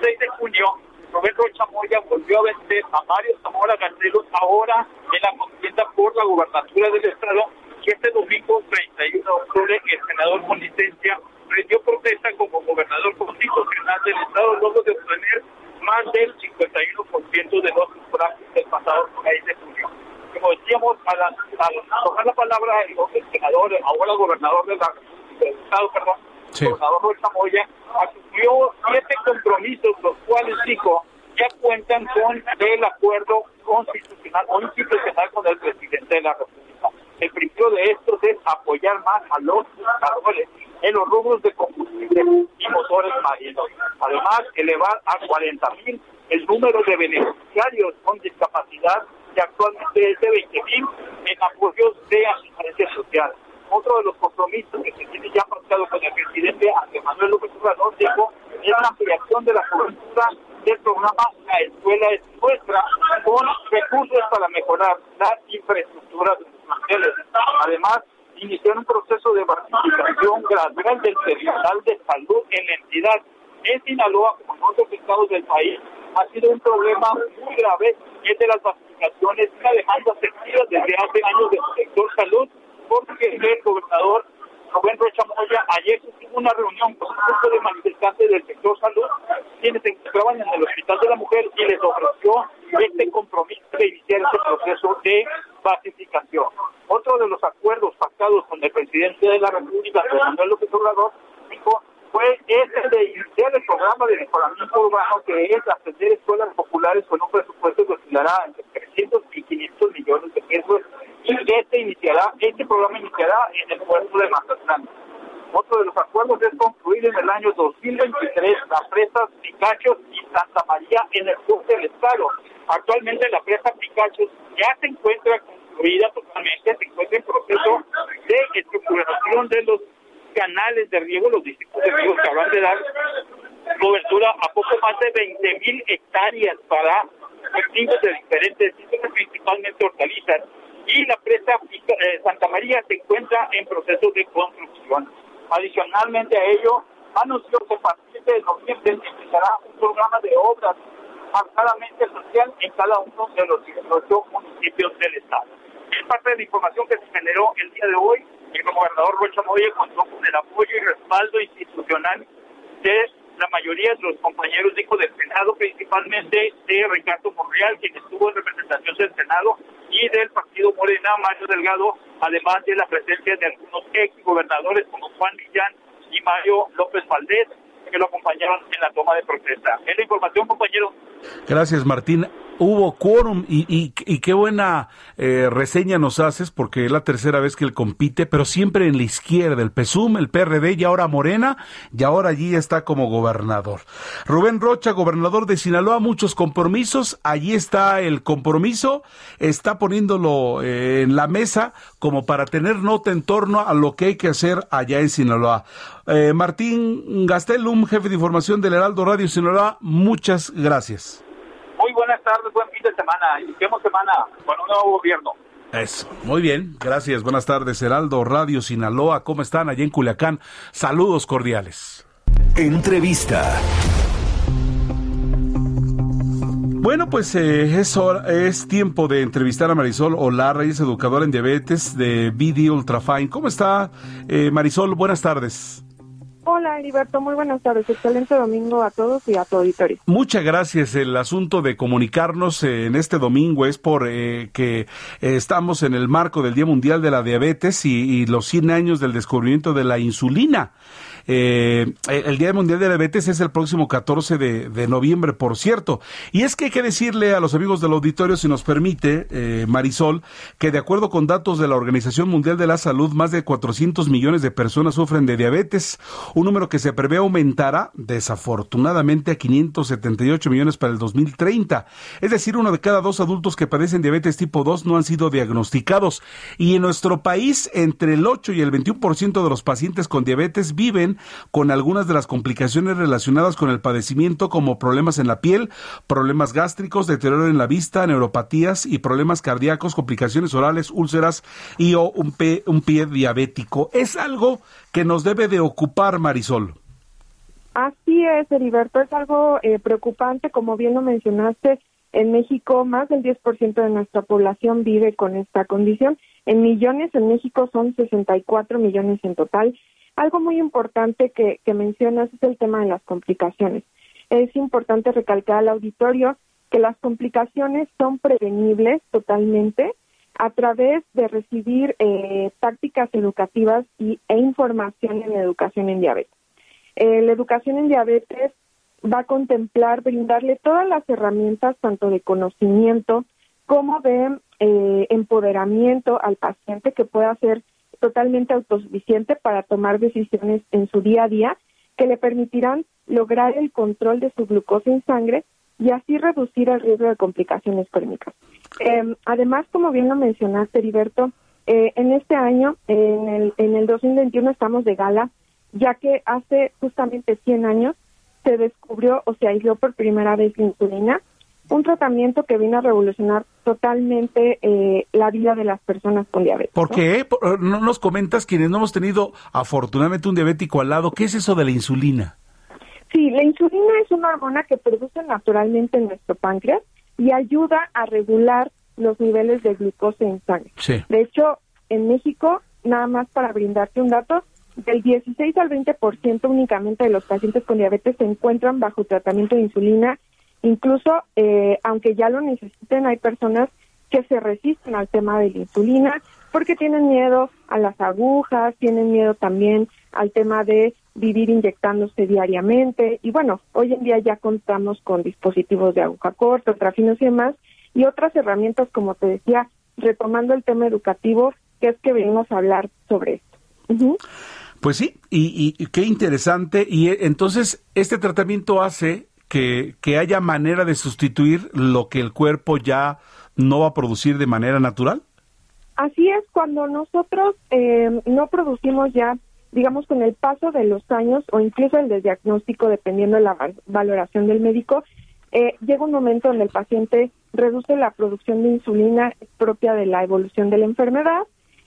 6 de junio, Roberto Chamoya volvió a vencer a Mario Zamora Garcelos ahora en la contienda por la gubernatura del Estado y este domingo 31 de octubre el senador con licencia rindió protesta como gobernador constitucional del Estado luego de obtener más del 51% de los sufragios del pasado 6 de junio. Como decíamos, al, al tomar la palabra el senador, ahora gobernador del Estado, perdón, sí. gobernador Chamoya, asumió siete compromisos, los cuales dijo ya cuentan con el acuerdo constitucional o institucional con el presidente de la República. El primero de estos es apoyar más a los trabajadores en los rubros de combustible y motores marinos. Además, elevar a 40 mil el número de beneficiarios con discapacidad que actualmente es de 20 mil en apoyos de asistencia social. Otro de los compromisos que se tiene ya pactado con el presidente Andrés Manuel López Obrador dijo es la ampliación de la cobertura del programa La Escuela es Nuestra con recursos para mejorar la infraestructura de los planteles. Además, iniciar un proceso de participación gradual del personal de salud en la entidad. En Sinaloa, como en otros estados del país, ha sido un problema muy grave es de las basificaciones, una demanda sentida desde hace años del sector salud porque el gobernador Rubén Rocha Moya ayer tuvo una reunión con un grupo de manifestantes del sector salud, quienes se encontraban en el Hospital de la Mujer y les ofreció este compromiso de iniciar este proceso de pacificación. Otro de los acuerdos pactados con el presidente de la República, Manuel López Obrador, fue ese de iniciar el programa de mejoramiento urbano que es atender escuelas populares con un presupuesto que oscilará entre 300 y 500 millones de pesos y este iniciará, este programa iniciará en el puerto de Mazatlán. Otro de los acuerdos es concluir en el año 2023 las presas Picachos y Santa María en el sur del estado. Actualmente la presa Picachos ya se encuentra construida totalmente, se encuentra en proceso de estructuración de los canales de riego, los distritos de que habrán de dar cobertura a poco más de 20 mil hectáreas para cultivos de diferentes tipos, principalmente hortalizas y la presa eh, Santa María se encuentra en proceso de construcción. Adicionalmente a ello, anunció que a partir de noviembre empezará un programa de obras marcadamente social en cada uno de los 18 municipios del Estado. Es parte de la información que se generó el día de hoy. El gobernador Rocha Moya contó con el apoyo y respaldo institucional de la mayoría de los compañeros, dijo, del Senado, principalmente de Ricardo Monreal, quien estuvo en representación del Senado, y del Partido Morena, Mario Delgado, además de la presencia de algunos ex gobernadores como Juan Millán y Mario López Valdés, que lo acompañaron en la toma de protesta. Es la información, compañero. Gracias, Martín hubo quórum y, y, qué buena eh, reseña nos haces porque es la tercera vez que él compite, pero siempre en la izquierda, el PESUM, el PRD y ahora Morena y ahora allí está como gobernador. Rubén Rocha, gobernador de Sinaloa, muchos compromisos, allí está el compromiso, está poniéndolo eh, en la mesa como para tener nota en torno a lo que hay que hacer allá en Sinaloa. Eh, Martín Gastelum, jefe de información del Heraldo Radio Sinaloa, muchas gracias. Buenas tardes, buen fin de semana. Iniciemos semana con un nuevo gobierno. Eso, muy bien, gracias. Buenas tardes, Heraldo Radio Sinaloa. ¿Cómo están allá en Culiacán? Saludos cordiales. Entrevista. Bueno, pues eh, es, es tiempo de entrevistar a Marisol Olarra, es educadora en diabetes de BD Ultrafine. ¿Cómo está eh, Marisol? Buenas tardes. Hola, Heriberto, muy buenas tardes. Excelente domingo a todos y a tu auditorio. Muchas gracias. El asunto de comunicarnos en este domingo es por eh, que estamos en el marco del Día Mundial de la Diabetes y, y los 100 años del descubrimiento de la insulina. Eh, el Día Mundial de Diabetes es el próximo 14 de, noviembre, por cierto. Y es que hay que decirle a los amigos del auditorio, si nos permite, eh, Marisol, que de acuerdo con datos de la Organización Mundial de la Salud, más de 400 millones de personas sufren de diabetes, un número que se prevé aumentará desafortunadamente a 578 millones para el 2030. Es decir, uno de cada dos adultos que padecen diabetes tipo 2 no han sido diagnosticados. Y en nuestro país, entre el 8 y el 21% de los pacientes con diabetes viven con algunas de las complicaciones relacionadas con el padecimiento como problemas en la piel, problemas gástricos, deterioro en la vista, neuropatías y problemas cardíacos, complicaciones orales, úlceras y o un, un pie diabético. Es algo que nos debe de ocupar, Marisol. Así es, Heriberto, es algo eh, preocupante, como bien lo mencionaste, en México más del 10% de nuestra población vive con esta condición. En millones, en México son 64 millones en total algo muy importante que, mencionas es el tema de las complicaciones. Es importante recalcar al auditorio que las complicaciones son prevenibles totalmente a través de recibir eh, tácticas educativas y, e información en educación en diabetes. Eh, la educación en diabetes va a contemplar brindarle todas las herramientas, tanto de conocimiento como de eh, empoderamiento al paciente que pueda hacer totalmente autosuficiente para tomar decisiones en su día a día que le permitirán lograr el control de su glucosa en sangre y así reducir el riesgo de complicaciones crónicas. Em, además, como bien lo mencionaste, Heriberto, eh, en este año, en el, en el 2021, estamos de gala, ya que hace justamente 100 años se descubrió o se aisló por primera vez la insulina un tratamiento que vino a revolucionar totalmente eh, la vida de las personas con diabetes. ¿Por qué? ¿no? nos comentas quienes no hemos tenido afortunadamente un diabético al lado? ¿Qué es eso de la insulina? Sí, la insulina es una hormona que produce naturalmente en nuestro páncreas y ayuda a regular los niveles de glucosa en sangre. De hecho, en México, nada más para brindarte un dato, del 16 al 20% únicamente de los pacientes con diabetes se encuentran bajo tratamiento de insulina Incluso, eh, aunque ya lo necesiten, hay personas que se resisten al tema de la insulina porque tienen miedo a las agujas, tienen miedo también al tema de vivir inyectándose diariamente. Y bueno, hoy en día ya contamos con dispositivos de aguja corta, ultrafinos y demás, y otras herramientas, como te decía, retomando el tema educativo, que es que venimos a hablar sobre esto. Pues sí, y, y, qué interesante. Y eh, entonces, este tratamiento hace que, que haya manera de sustituir lo que el cuerpo ya no va a producir de manera natural? Así es, cuando nosotros eh, no producimos ya, digamos, con el paso de los años o incluso el diagnóstico, dependiendo de la valoración del médico, eh, llega un momento donde el paciente reduce la producción de insulina propia de la evolución de la enfermedad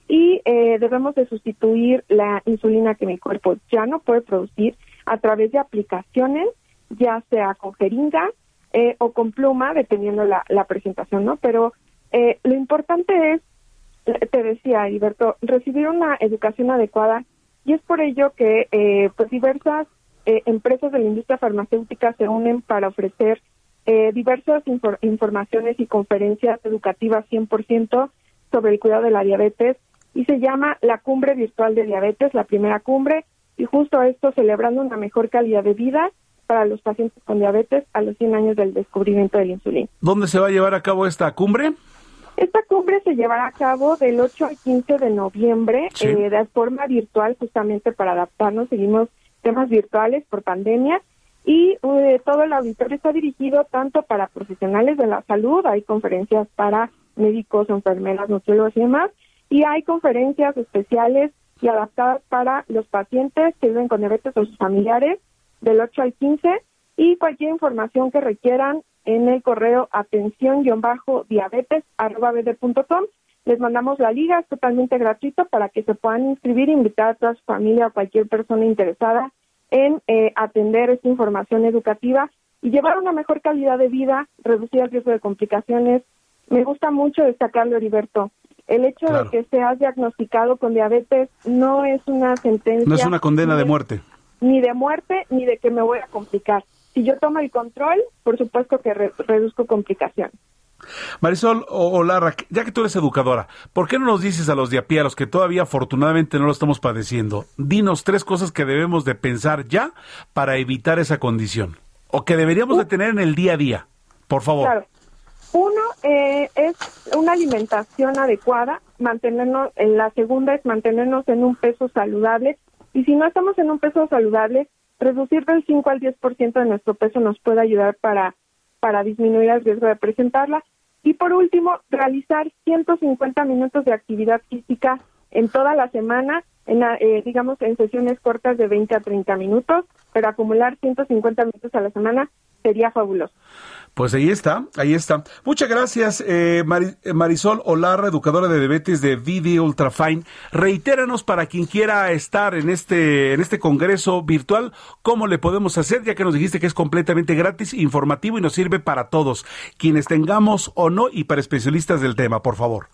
y eh, debemos de sustituir la insulina que mi cuerpo ya no puede producir a través de aplicaciones ya sea con jeringa eh, o con pluma, dependiendo la, la presentación, ¿no? Pero eh, lo importante es, te decía, Alberto, recibir una educación adecuada y es por ello que eh, pues diversas empresas de la industria farmacéutica se unen para ofrecer diversas informaciones y conferencias educativas 100% sobre el cuidado de la diabetes y se llama la Cumbre Virtual de Diabetes, la primera cumbre, y justo esto celebrando una mejor calidad de vida para los pacientes con diabetes a los 100 años del descubrimiento de la insulina. ¿Dónde se va a llevar a cabo esta cumbre? Esta cumbre se llevará a cabo del 8 al 15 de noviembre eh, de forma virtual, justamente para adaptarnos. Seguimos temas virtuales por pandemia y eh, todo el auditorio está dirigido tanto para profesionales de la salud, hay conferencias para médicos, enfermeras, nutriólogos y demás, y hay conferencias especiales y adaptadas para los pacientes que viven con diabetes o sus familiares del 8 al 15 y cualquier información que requieran en el correo atención-diabetes.com. Les mandamos la liga, es totalmente gratuito para que se puedan inscribir e invitar a toda su familia o cualquier persona interesada en eh, atender esta información educativa y llevar una mejor calidad de vida, reducir el riesgo de complicaciones. Me gusta mucho destacarlo, Heriberto. El hecho de que seas diagnosticado con diabetes no es una sentencia. No es una condena de muerte. Ni de muerte, ni de que me voy a complicar. Si yo tomo el control, por supuesto que reduzco complicaciones. Marisol o, Lara, ya que tú eres educadora, ¿por qué no nos dices a los de a pie, a los que todavía afortunadamente no lo estamos padeciendo, dinos tres cosas que debemos de pensar ya para evitar esa condición? O que deberíamos de tener en el día a día, por favor. Claro. Uno eh, es una alimentación adecuada, mantenernos, la segunda es mantenernos en un peso saludable y si no estamos en un peso saludable, reducir del 5 al 10% de nuestro peso nos puede ayudar para, para disminuir el riesgo de presentarla. Y por último, realizar 150 minutos de actividad física en toda la semana, en, eh, digamos en sesiones cortas de 20 a 30 minutos, pero acumular 150 minutos a la semana sería fabuloso. Pues ahí está, ahí está. Muchas gracias, eh, eh, Marisol Olarra, educadora de diabetes de VD Ultrafine. Reitéranos para quien quiera estar en este, en este congreso virtual, cómo le podemos hacer, ya que nos dijiste que es completamente gratis, informativo y nos sirve para todos, quienes tengamos o no, y para especialistas del tema, por favor.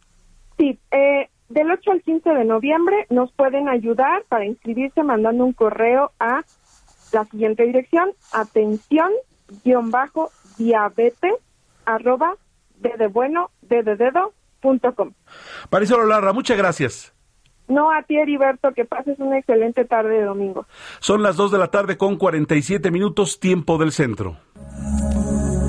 Sí, eh, del 8 al 15 de noviembre nos pueden ayudar para inscribirse mandando un correo a la siguiente dirección, atención guion bajo diabetes arroba de, bueno de dedo punto com. Marisol Larra, muchas gracias. No, a ti, Heriberto, que pases una excelente tarde de domingo. Son las 2 de la tarde con 47 minutos, tiempo del centro.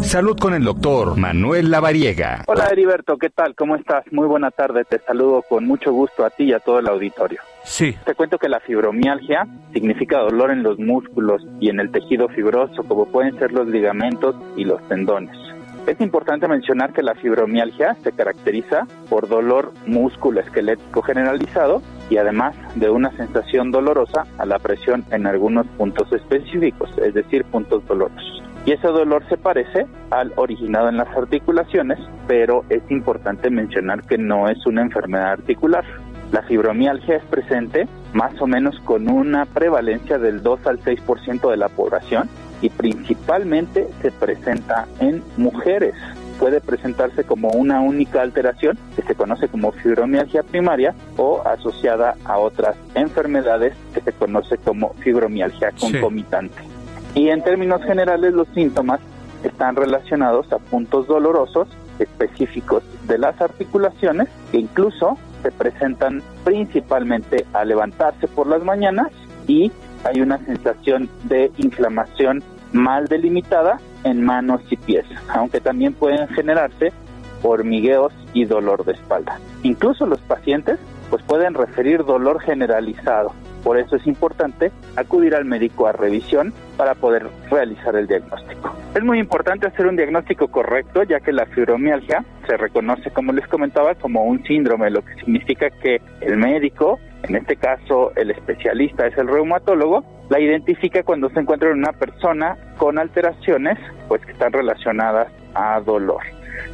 Salud con el doctor Manuel Lavariega. Hola Heriberto, ¿qué tal? ¿Cómo estás? Muy buena tarde, te saludo con mucho gusto a ti y a todo el auditorio. Sí. Te cuento que la fibromialgia significa dolor en los músculos y en el tejido fibroso, como pueden ser los ligamentos y los tendones. Es importante mencionar que la fibromialgia se caracteriza por dolor esquelético generalizado y además de una sensación dolorosa a la presión en algunos puntos específicos, es decir, puntos dolorosos y ese dolor se parece al originado en las articulaciones, pero es importante mencionar que no es una enfermedad articular. La fibromialgia es presente más o menos con una prevalencia del 2 al 6% de la población y principalmente se presenta en mujeres. Puede presentarse como una única alteración que se conoce como fibromialgia primaria o asociada a otras enfermedades que se conoce como fibromialgia concomitante. Y en términos generales los síntomas están relacionados a puntos dolorosos específicos de las articulaciones que incluso se presentan principalmente al levantarse por las mañanas y hay una sensación de inflamación mal delimitada en manos y pies, aunque también pueden generarse hormigueos y dolor de espalda. Incluso los pacientes pues pueden referir dolor generalizado por eso es importante acudir al médico a revisión para poder realizar el diagnóstico. Es muy importante hacer un diagnóstico correcto, ya que la fibromialgia se reconoce, como les comentaba, como un síndrome, lo que significa que el médico, en este caso el especialista es el reumatólogo, la identifica cuando se encuentra en una persona con alteraciones pues que están relacionadas a dolor.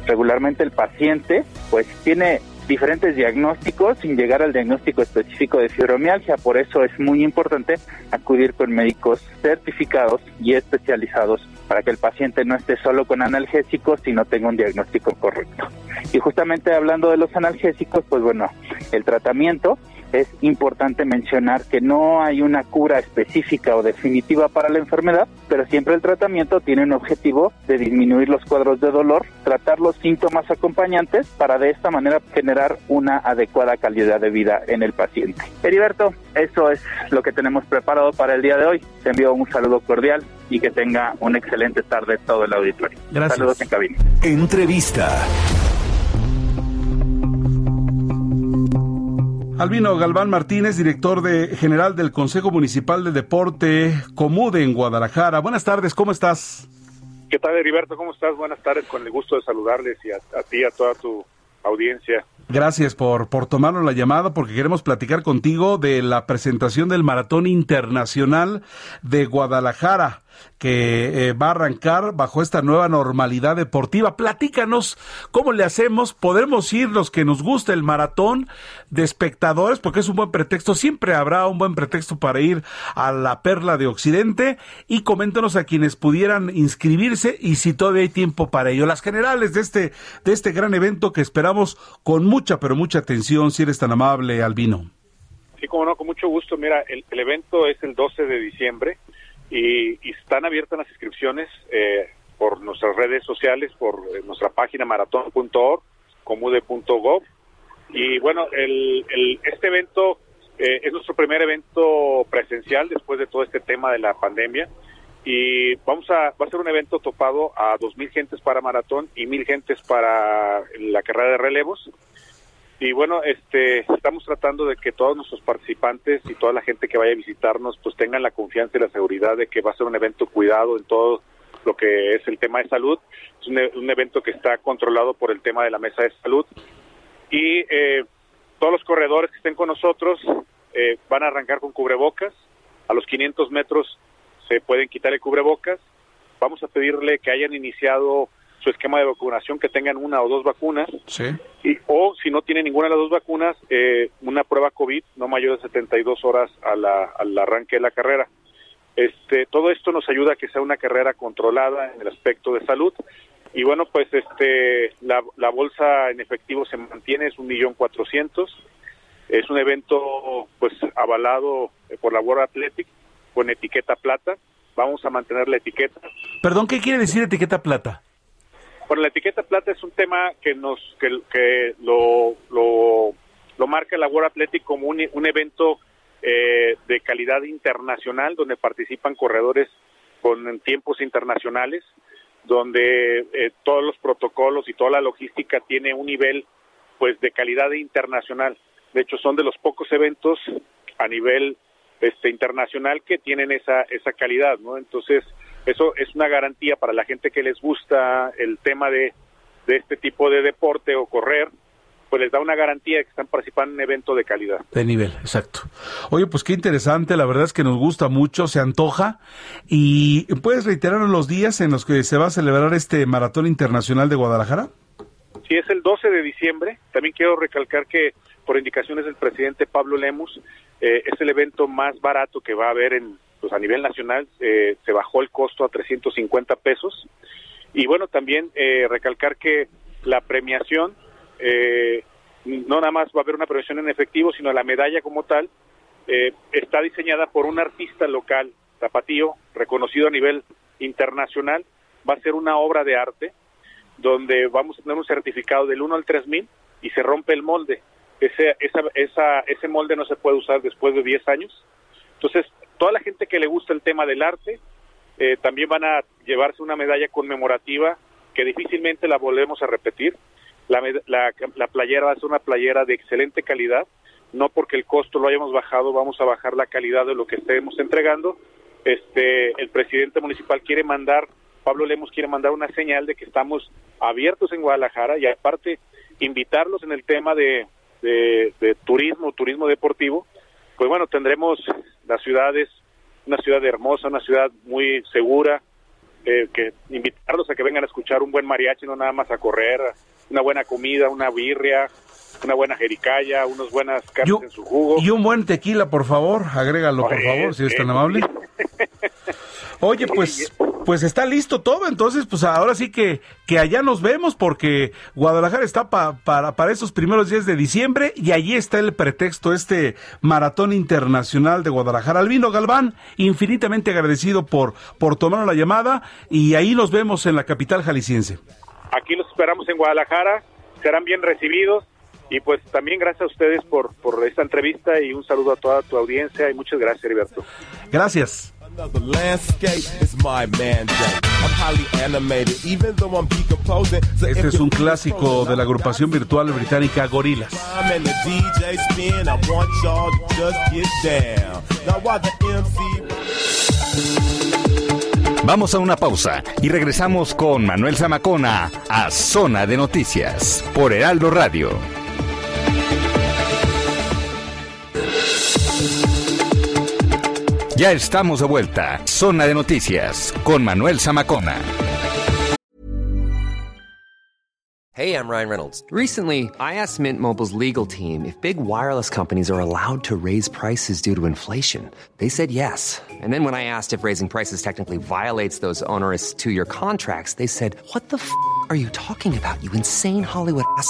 Regularmente el paciente pues tiene diferentes diagnósticos sin llegar al diagnóstico específico de fibromialgia. Por eso es muy importante acudir con médicos certificados y especializados para que el paciente no esté solo con analgésicos, sino tenga un diagnóstico correcto. Y justamente hablando de los analgésicos, pues bueno, el tratamiento es importante mencionar que no hay una cura específica o definitiva para la enfermedad, pero siempre el tratamiento tiene un objetivo de disminuir los cuadros de dolor, tratar los síntomas acompañantes para de esta manera generar una adecuada calidad de vida en el paciente. Heriberto, eso es lo que tenemos preparado para el día de hoy. Te envío un saludo cordial y que tenga una excelente tarde todo el auditorio. Gracias. Saludos en cabina. Entrevista. Albino Galván Martínez, director de general del Consejo Municipal de Deporte Comude en Guadalajara. Buenas tardes, ¿cómo estás? ¿Qué tal, Heriberto? ¿Cómo estás? Buenas tardes, con el gusto de saludarles y a, a ti, a toda tu audiencia. Gracias por, por tomarnos la llamada porque queremos platicar contigo de la presentación del Maratón Internacional de Guadalajara que eh, va a arrancar bajo esta nueva normalidad deportiva. Platícanos cómo le hacemos. Podemos ir los que nos gusta el maratón de espectadores, porque es un buen pretexto. Siempre habrá un buen pretexto para ir a la Perla de Occidente. Y coméntanos a quienes pudieran inscribirse y si todavía hay tiempo para ello. Las generales de este, de este gran evento que esperamos con mucha, pero mucha atención, si eres tan amable, Albino. Sí, como no, con mucho gusto. Mira, el, el evento es el 12 de diciembre y, y están abiertas las inscripciones eh, por nuestras redes sociales, por eh, nuestra página maratón.org, comude.gov. Y bueno, el, el, este evento eh, es nuestro primer evento presencial después de todo este tema de la pandemia. Y vamos a, va a ser un evento topado a 2.000 gentes para maratón y 1.000 gentes para la carrera de relevos. Y bueno, este, estamos tratando de que todos nuestros participantes y toda la gente que vaya a visitarnos pues tengan la confianza y la seguridad de que va a ser un evento cuidado en todo lo que es el tema de salud. Es un, un evento que está controlado por el tema de la mesa de salud. Y eh, todos los corredores que estén con nosotros eh, van a arrancar con cubrebocas. A los 500 metros se pueden quitar el cubrebocas. Vamos a pedirle que hayan iniciado su esquema de vacunación, que tengan una o dos vacunas. Sí. Y, o si no tienen ninguna de las dos vacunas, eh, una prueba COVID no mayor de 72 horas a la, al arranque de la carrera. Este, todo esto nos ayuda a que sea una carrera controlada en el aspecto de salud. Y bueno, pues este, la, la bolsa en efectivo se mantiene, es un millón cuatrocientos. Es un evento pues avalado por la World Athletic con etiqueta plata. Vamos a mantener la etiqueta. Perdón, ¿qué quiere decir etiqueta plata? Bueno, la etiqueta plata es un tema que nos que, que lo, lo, lo marca la World Athletic como un, un evento eh, de calidad internacional donde participan corredores con tiempos internacionales, donde eh, todos los protocolos y toda la logística tiene un nivel pues de calidad internacional. De hecho, son de los pocos eventos a nivel este internacional que tienen esa esa calidad, ¿no? Entonces, eso es una garantía para la gente que les gusta el tema de, de este tipo de deporte o correr, pues les da una garantía de que están participando en un evento de calidad. De nivel, exacto. Oye, pues qué interesante, la verdad es que nos gusta mucho, se antoja. ¿Y puedes reiterarnos los días en los que se va a celebrar este Maratón Internacional de Guadalajara? Sí, es el 12 de diciembre. También quiero recalcar que por indicaciones del presidente Pablo Lemus, eh, es el evento más barato que va a haber en, pues a nivel nacional eh, se bajó el costo a 350 pesos. Y bueno, también eh, recalcar que la premiación, eh, no nada más va a haber una premiación en efectivo, sino la medalla como tal, eh, está diseñada por un artista local, tapatío, reconocido a nivel internacional. Va a ser una obra de arte donde vamos a tener un certificado del 1 al 3000 y se rompe el molde. Ese, esa, esa, ese molde no se puede usar después de 10 años. Entonces, toda la gente que le gusta el tema del arte eh, también van a llevarse una medalla conmemorativa que difícilmente la volvemos a repetir. La, la, la, playera va a ser una playera de excelente calidad, no porque el costo lo hayamos bajado, vamos a bajar la calidad de lo que estemos entregando. Este, el presidente municipal quiere mandar, Pablo Lemos quiere mandar una señal de que estamos abiertos en Guadalajara y aparte invitarlos en el tema de, de, de turismo, turismo deportivo, pues bueno, tendremos las ciudades, una ciudad hermosa, una ciudad muy segura, eh, que invitarlos a que vengan a escuchar un buen mariachi, no nada más a correr, una buena comida, una birria, una buena jericaya, unas buenas carnes en su jugo. Y un buen tequila, por favor, agrégalo, por favor, si es tan amable. Oye, pues, pues está listo todo, entonces, pues ahora sí que, que allá nos vemos, porque Guadalajara está pa, para, para esos primeros días de diciembre y allí está el pretexto, este Maratón Internacional de Guadalajara. Albino Galván, infinitamente agradecido por, por tomar la llamada y ahí nos vemos en la capital jalisciense. Aquí los esperamos en Guadalajara, serán bien recibidos y pues también gracias a ustedes por, por esta entrevista y un saludo a toda tu audiencia y muchas gracias, Heriberto. Gracias. Este es un clásico de la agrupación virtual británica Gorillaz. Vamos a una pausa y regresamos con Manuel Zamacona a Zona de Noticias por Heraldo Radio. Ya estamos de vuelta. Zona de Noticias con Manuel Zamacona. Hey, I'm Ryan Reynolds. Recently, I asked Mint Mobile's legal team if big wireless companies are allowed to raise prices due to inflation. They said yes. And then when I asked if raising prices technically violates those onerous two year contracts, they said, What the f are you talking about, you insane Hollywood ass?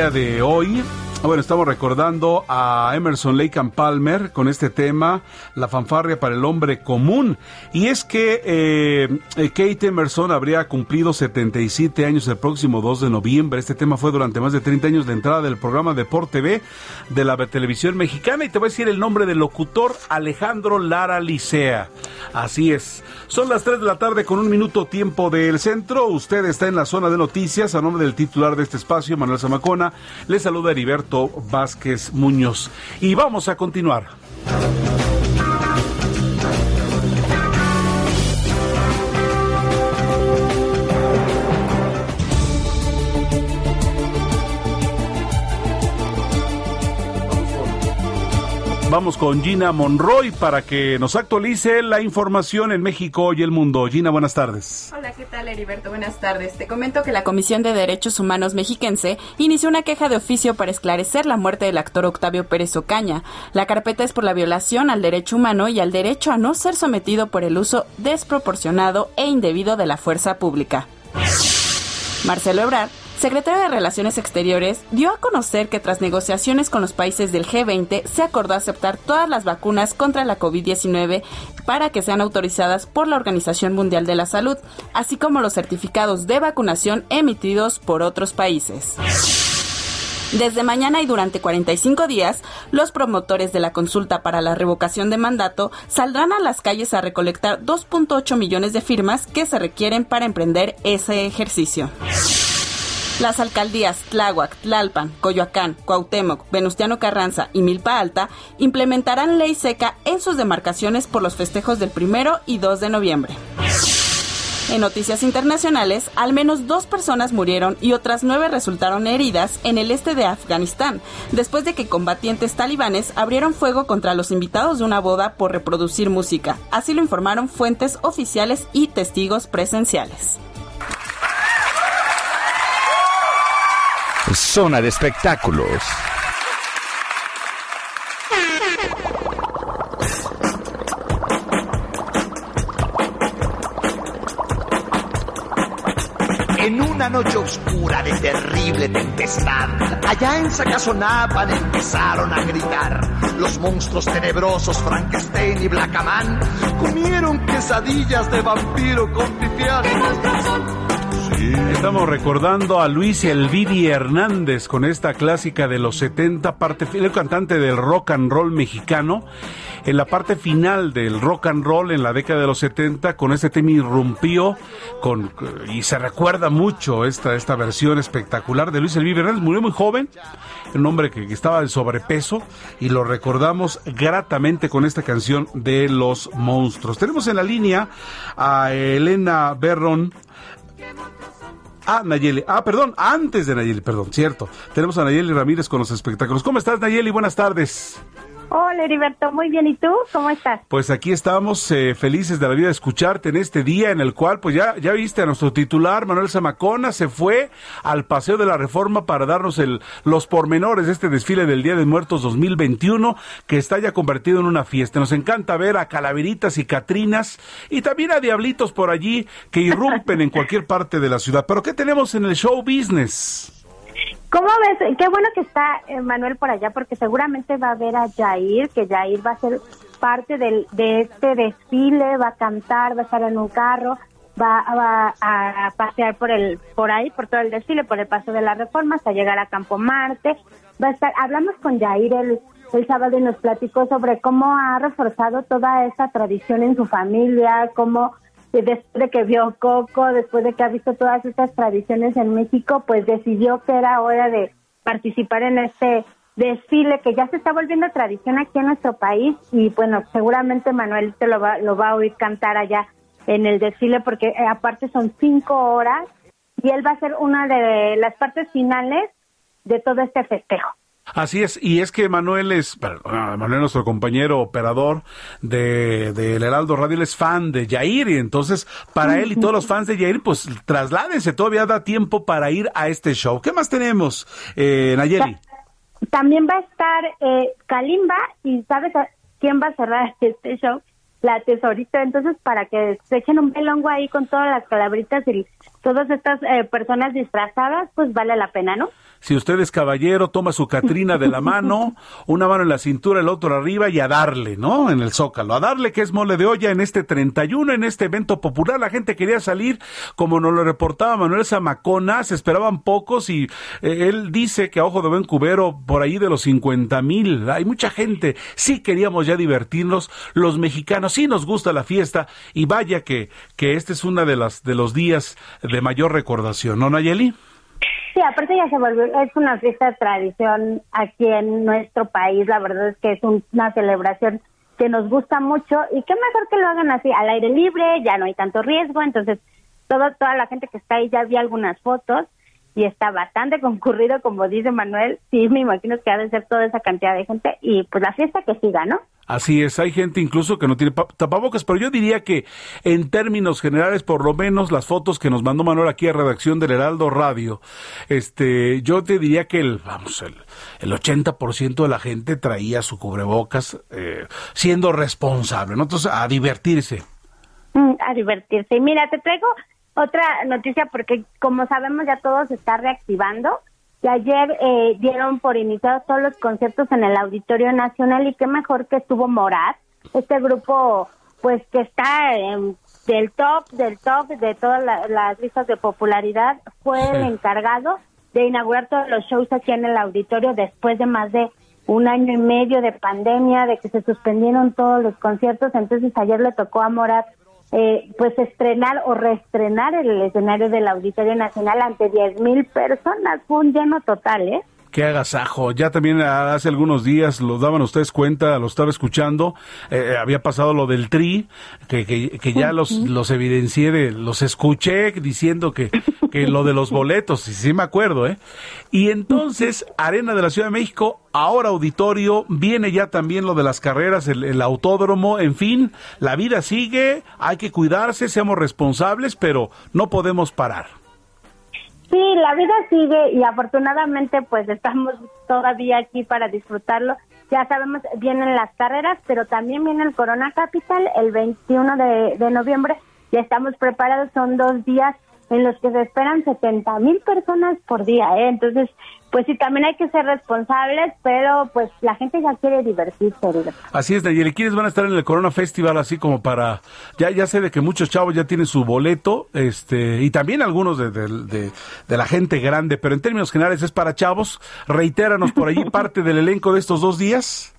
día de hoy bueno, estamos recordando a Emerson Lake Palmer con este tema, la fanfarria para el hombre común. Y es que eh, Kate Emerson habría cumplido 77 años el próximo 2 de noviembre. Este tema fue durante más de 30 años de entrada del programa Deport TV de la televisión mexicana. Y te voy a decir el nombre del locutor, Alejandro Lara Licea. Así es. Son las 3 de la tarde con un minuto tiempo del centro. Usted está en la zona de noticias a nombre del titular de este espacio, Manuel Zamacona. Le saluda Heriberto Vázquez Muñoz. Y vamos a continuar. Vamos con Gina Monroy para que nos actualice la información en México y el mundo. Gina, buenas tardes. Hola, ¿qué tal, Heriberto? Buenas tardes. Te comento que la Comisión de Derechos Humanos mexiquense inició una queja de oficio para esclarecer la muerte del actor Octavio Pérez Ocaña. La carpeta es por la violación al derecho humano y al derecho a no ser sometido por el uso desproporcionado e indebido de la fuerza pública. Marcelo Ebrard secretario de Relaciones Exteriores, dio a conocer que tras negociaciones con los países del G20 se acordó aceptar todas las vacunas contra la COVID-19 para que sean autorizadas por la Organización Mundial de la Salud, así como los certificados de vacunación emitidos por otros países. Desde mañana y durante 45 días, los promotores de la consulta para la revocación de mandato saldrán a las calles a recolectar 2.8 millones de firmas que se requieren para emprender ese ejercicio. Las alcaldías Tláhuac, Tlalpan, Coyoacán, Cuauhtémoc, Venustiano Carranza y Milpa Alta implementarán ley seca en sus demarcaciones por los festejos del primero y 2 de noviembre. En noticias internacionales, al menos dos personas murieron y otras nueve resultaron heridas en el este de Afganistán, después de que combatientes talibanes abrieron fuego contra los invitados de una boda por reproducir música. Así lo informaron fuentes oficiales y testigos presenciales. Zona de espectáculos. En una noche oscura de terrible tempestad, allá en Sacazonapan empezaron a gritar. Los monstruos tenebrosos Frankenstein y Blackaman comieron quesadillas de vampiro con pipián. Estamos recordando a Luis Elvidi Hernández con esta clásica de los 70, parte el cantante del rock and roll mexicano. En la parte final del rock and roll en la década de los 70, con este tema irrumpió y se recuerda mucho esta, esta versión espectacular de Luis Elvidi Hernández. Murió muy joven, un hombre que, que estaba de sobrepeso y lo recordamos gratamente con esta canción de Los Monstruos. Tenemos en la línea a Elena Berron Nayeli. Ah, perdón, antes de Nayeli, perdón, cierto. Tenemos a Nayeli Ramírez con los espectáculos. ¿Cómo estás, Nayeli? Buenas tardes. Hola Heriberto, muy bien. ¿Y tú? ¿Cómo estás? Pues aquí estamos eh, felices de la vida de escucharte en este día en el cual, pues ya, ya viste a nuestro titular, Manuel Zamacona, se fue al Paseo de la Reforma para darnos el, los pormenores de este desfile del Día de Muertos 2021 que está ya convertido en una fiesta. Nos encanta ver a calaveritas y catrinas y también a diablitos por allí que irrumpen en cualquier parte de la ciudad. Pero ¿qué tenemos en el show business? ¿Cómo ves? Qué bueno que está eh, Manuel por allá, porque seguramente va a ver a Jair, que Jair va a ser parte del, de este desfile, va a cantar, va a estar en un carro, va, va a pasear por el por ahí, por todo el desfile, por el paso de la Reforma, hasta llegar a Campo Marte. Va a estar, hablamos con Jair el, el sábado y nos platicó sobre cómo ha reforzado toda esa tradición en su familia, cómo después de que vio Coco, después de que ha visto todas estas tradiciones en México, pues decidió que era hora de participar en este desfile que ya se está volviendo tradición aquí en nuestro país y bueno, seguramente Manuel te lo va, lo va a oír cantar allá en el desfile porque eh, aparte son cinco horas y él va a ser una de las partes finales de todo este festejo. Así es, y es que Manuel es, Manuel nuestro compañero operador de, de El Heraldo Radio, él es fan de Yair, y entonces para él y todos los fans de Yair, pues trasládense, todavía da tiempo para ir a este show. ¿Qué más tenemos, eh, Nayeli? También va a estar eh, Kalimba, y ¿sabes quién va a cerrar este show? La tesorita, entonces para que se echen un pelongo ahí con todas las calabritas y todas estas eh, personas disfrazadas, pues vale la pena, ¿no? Si usted es caballero, toma su Catrina de la mano, una mano en la cintura, el otro arriba y a darle, ¿no? En el zócalo. A darle que es mole de olla en este 31, en este evento popular. La gente quería salir, como nos lo reportaba Manuel Zamacona, se esperaban pocos y eh, él dice que a ojo de buen cubero, por ahí de los 50 mil. Hay mucha gente. Sí queríamos ya divertirnos. Los mexicanos sí nos gusta la fiesta y vaya que, que este es uno de, las, de los días de mayor recordación, ¿no, Nayeli? Sí, aparte ya se volvió, es una fiesta de tradición aquí en nuestro país, la verdad es que es una celebración que nos gusta mucho y qué mejor que lo hagan así, al aire libre, ya no hay tanto riesgo, entonces toda, toda la gente que está ahí ya vi algunas fotos y está bastante concurrido, como dice Manuel, sí, me imagino que ha de ser toda esa cantidad de gente y pues la fiesta que siga, ¿no? Así es, hay gente incluso que no tiene tapabocas, pero yo diría que en términos generales, por lo menos las fotos que nos mandó Manuel aquí a redacción del Heraldo Radio, este, yo te diría que el, vamos, el, el 80% de la gente traía su cubrebocas eh, siendo responsable, ¿no? Entonces, a divertirse. Mm, a divertirse. Y mira, te traigo otra noticia porque como sabemos ya todo se está reactivando que ayer eh, dieron por iniciados todos los conciertos en el Auditorio Nacional y qué mejor que estuvo Morat, este grupo pues que está en, del top, del top de todas las listas de popularidad, fue el encargado de inaugurar todos los shows aquí en el auditorio después de más de un año y medio de pandemia, de que se suspendieron todos los conciertos, entonces ayer le tocó a Morat eh, pues estrenar o reestrenar el escenario del Auditorio Nacional ante 10 mil personas. Fue un lleno total, ¿eh? Qué agasajo. Ya también hace algunos días lo daban ustedes cuenta, lo estaba escuchando. Eh, había pasado lo del tri, que, que, ya los, los evidencié, de, los escuché diciendo que, que lo de los boletos, y sí me acuerdo, ¿eh? Y entonces, Arena de la Ciudad de México, ahora auditorio, viene ya también lo de las carreras, el, el autódromo, en fin, la vida sigue, hay que cuidarse, seamos responsables, pero no podemos parar. Sí, la vida sigue y afortunadamente pues estamos todavía aquí para disfrutarlo. Ya sabemos, vienen las carreras, pero también viene el Corona Capital el 21 de, noviembre. Ya estamos preparados, son dos días en los que se esperan 70 mil personas por día, ¿eh? Entonces, pues sí, también hay que ser responsables, pero pues la gente ya quiere divertirse. Así es, Nayeli. ¿Quiénes van a estar en el Corona Festival así como para... Ya, ya sé de que muchos chavos ya tienen su boleto, este, y también algunos de, de, de, la gente grande, pero en términos generales es para chavos. Reitéranos por allí parte del elenco de estos dos días.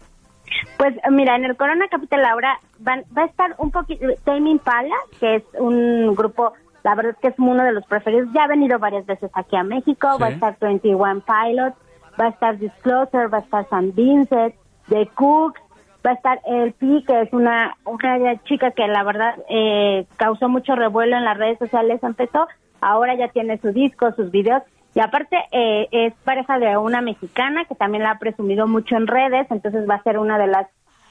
Pues mira, en el Corona Capital ahora van, va a estar un poquito Taming Pala, que es un grupo la verdad es que es uno de los preferidos. Ya ha venido varias veces aquí a México. Va a estar 21 Pilots, va a estar Disclosure, va a estar San Vincent, The Cooks, va a estar El Pi, que es una, una chica que la verdad eh, causó mucho revuelo en las redes sociales. Empezó, ahora ya tiene su disco, sus videos Y aparte eh, es pareja de una mexicana que también la ha presumido mucho en redes, entonces va a ser una de las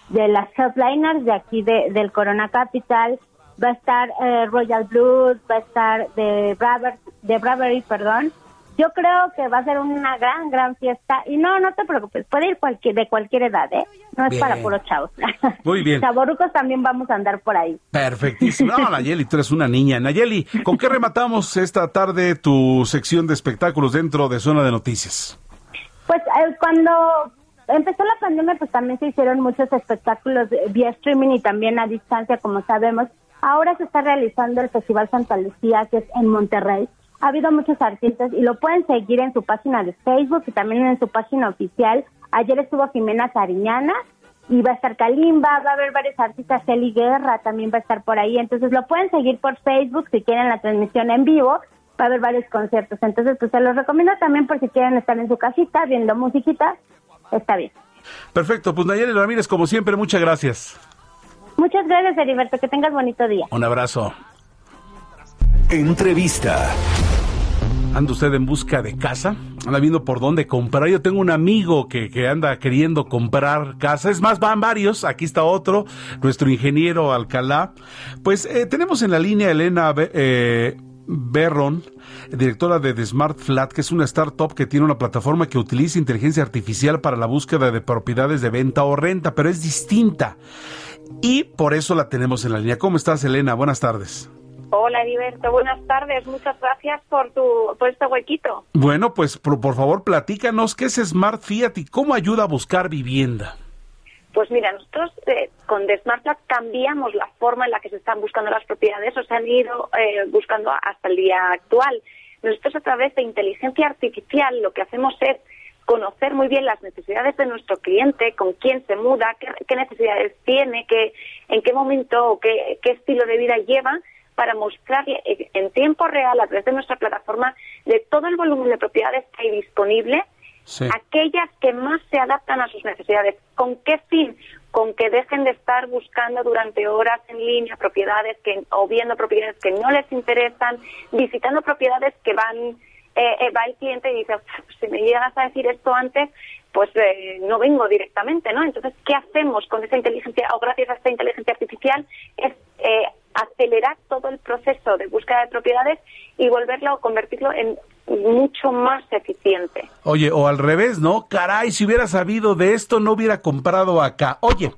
de las headliners de aquí de, del Corona Capital. Va a estar eh, Royal Blues, va a estar de Braver, de Bravery, perdón. Yo creo que va a ser una gran, gran fiesta. Y no, no te preocupes, puede ir cualquier, de cualquier edad, ¿eh? No es para puros chavos. Muy bien. Chaborucos también vamos a andar por ahí. Perfectísimo. No, Nayeli, tú eres una niña. Nayeli, ¿con qué rematamos esta tarde tu sección de espectáculos dentro de Zona de Noticias? Pues eh, cuando empezó la pandemia, pues también se hicieron muchos espectáculos vía streaming y también a distancia, como sabemos. Ahora se está realizando el Festival Santa Lucía, que es en Monterrey ha habido muchos artistas y lo pueden seguir en su página de Facebook y también en su página oficial. Ayer estuvo Jimena Sariñana y va a estar Kalimba, va a haber varios artistas, Eli Guerra también va a estar por ahí. Entonces lo pueden seguir por Facebook si quieren la transmisión en vivo. Va a haber varios conciertos. Entonces, pues se los recomiendo también por si quieren estar en su casita viendo musiquita. Está bien. Perfecto. Pues Nayeli Ramírez, como siempre, muchas gracias. Muchas gracias, Heriberto. Que tengas bonito día. Un abrazo. Entrevista. ¿Anda usted en busca de casa? ¿Anda viendo por dónde comprar? Yo tengo un amigo que, que anda queriendo comprar casa. Es más, van varios. Aquí está otro, nuestro ingeniero Alcalá. Pues eh, tenemos en la línea Elena eh, Berron, directora de The Smart Flat, que es una startup que tiene una plataforma que utiliza inteligencia artificial para la búsqueda de propiedades de venta o renta, pero es distinta. Y por eso la tenemos en la línea. ¿Cómo estás, Elena? Buenas tardes. Hola, Heriberto. Buenas tardes. Muchas gracias por tu por este huequito. Bueno, pues por, por, favor, platícanos qué es Smart Fiat y cómo ayuda a buscar vivienda. Pues mira, nosotros eh, con The Smart Fiat cambiamos la forma en la que se están buscando las propiedades o se han ido eh, buscando hasta el día actual. Nosotros a través de inteligencia artificial lo que hacemos es conocer muy bien las necesidades de nuestro cliente, con quién se muda, qué, qué necesidades tiene, qué, en qué momento o qué, qué estilo de vida lleva para mostrarle en tiempo real a través de nuestra plataforma de todo el volumen de propiedades que hay disponible, aquellas que más se adaptan a sus necesidades. ¿Con qué fin? Con que dejen de estar buscando durante horas en línea propiedades que, o viendo propiedades que no les interesan, visitando propiedades que van, eh, eh va el cliente y dice, si me llegas a decir esto antes, pues eh, no vengo directamente, ¿no? Entonces, ¿qué hacemos con esa inteligencia, o gracias a esta inteligencia artificial? Es eh, acelerar todo el proceso de búsqueda de propiedades y volverlo o convertirlo en mucho más eficiente. Oye, o al revés, ¿no? Caray, si hubiera sabido de esto, no hubiera comprado acá. Oye,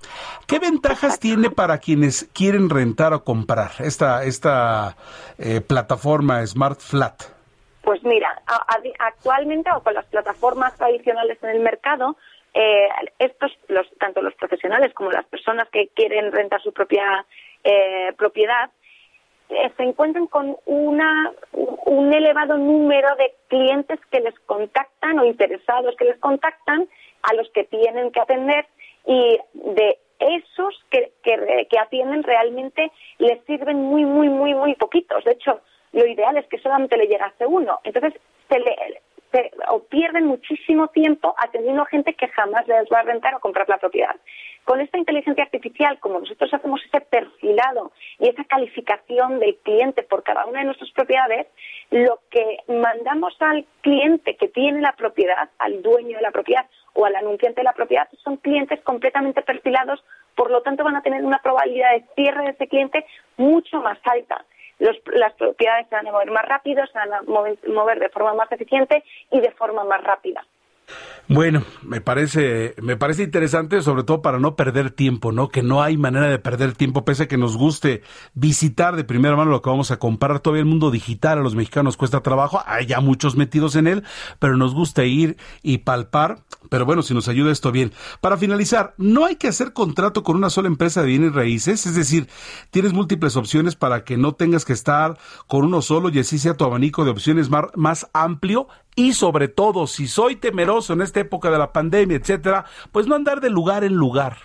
¿qué ventajas tiene para quienes quieren rentar o comprar esta, esta eh, plataforma Smart Flat? Pues mira, actualmente o con las plataformas tradicionales en el mercado, eh, estos, los, tanto los profesionales como las personas que quieren rentar su propia eh, propiedad, eh, se encuentran con una, un elevado número de clientes que les contactan o interesados que les contactan a los que tienen que atender y de esos que, que atienden realmente les sirven muy, muy, muy, muy poquitos. De hecho, lo ideal es que solamente le llegase uno. Entonces, se le, o pierden muchísimo tiempo atendiendo a gente que jamás les va a rentar o comprar la propiedad. Con esta inteligencia artificial, como nosotros hacemos ese perfilado y esa calificación del cliente por cada una de nuestras propiedades, lo que mandamos al cliente que tiene la propiedad, al dueño de la propiedad o al anunciante de la propiedad, son clientes completamente perfilados, por lo tanto van a tener una probabilidad de cierre de ese cliente mucho más alta las propiedades se van a mover más rápido, se van a mover de forma más eficiente y de forma más rápida. Bueno, me parece, me parece interesante, sobre todo para no perder tiempo, ¿no? Que no hay manera de perder tiempo, pese a que nos guste visitar de primera mano lo que vamos a comprar. Todavía el mundo digital a los mexicanos cuesta trabajo, hay ya muchos metidos en él, pero nos gusta ir y palpar. Pero bueno, si nos ayuda esto bien. Para finalizar, no hay que hacer contrato con una sola empresa de bienes raíces, es decir, tienes múltiples opciones para que no tengas que estar con uno solo y así sea tu abanico de opciones más, más amplio y sobre todo, si soy temeroso en esta época de la pandemia, etcétera, pues no andar de lugar en lugar.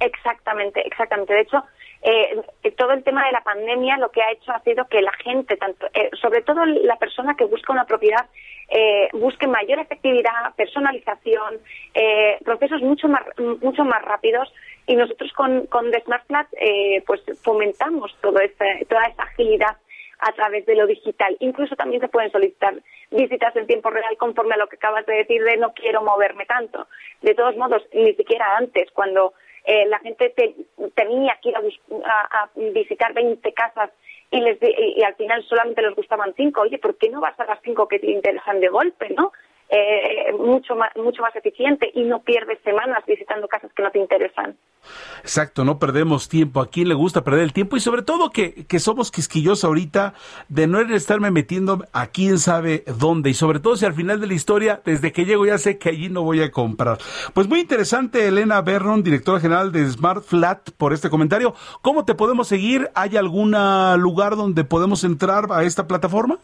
Exactamente, exactamente. De hecho, eh, todo el tema de la pandemia lo que ha hecho ha sido que la gente, tanto, eh, sobre todo la persona que busca una propiedad, eh, busque mayor efectividad, personalización, eh, procesos mucho más, mucho más rápidos. Y nosotros con, con The Smart Flat, pues fomentamos todo toda esa agilidad a través de lo digital. Incluso también se pueden solicitar visitas en tiempo real conforme a lo que acabas de decir de no quiero moverme tanto. De todos modos, ni siquiera antes, cuando eh, la gente tenía que ir a, visitar 20 casas y, les, y, al final solamente les gustaban cinco. Oye, ¿por qué no vas a las cinco que te interesan de golpe, no? Eh, mucho más mucho más eficiente y no pierdes semanas visitando casas que no te interesan. Exacto, no perdemos tiempo. ¿A quién le gusta perder el tiempo? Y sobre todo que, que somos quisquillosos ahorita de no estarme metiendo a quién sabe dónde. Y sobre todo si al final de la historia, desde que llego ya sé que allí no voy a comprar. Pues muy interesante, Elena Berron, directora general de Smart Flat, por este comentario. ¿Cómo te podemos seguir? ¿Hay algún lugar donde podemos entrar a esta plataforma?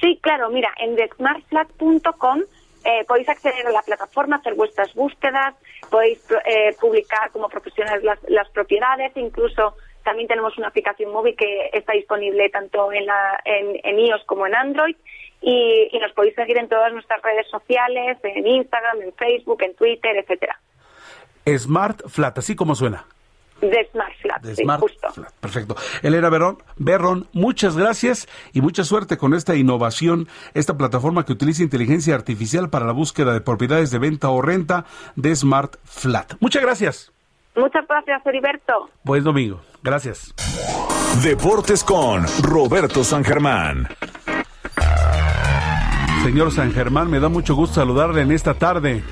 Sí, claro, mira, en thesmartflat.com eh, podéis acceder a la plataforma, hacer vuestras búsquedas, podéis eh, publicar como profesionales las, propiedades, incluso también tenemos una aplicación móvil que está disponible tanto en, la, en, iOS como en Android y, y, nos podéis seguir en todas nuestras redes sociales, en Instagram, en Facebook, en Twitter, etcétera. Smart Flat, así como suena de Smart Flat. justo. Perfecto. Elena Berrón, Berrón, muchas gracias y mucha suerte con esta innovación, esta plataforma que utiliza inteligencia artificial para la búsqueda de propiedades de venta o renta de Smart Flat. Muchas gracias. Muchas gracias, Heriberto. Buen domingo. Gracias. Deportes con Roberto San Germán. Señor San Germán, me da mucho gusto saludarle en esta tarde.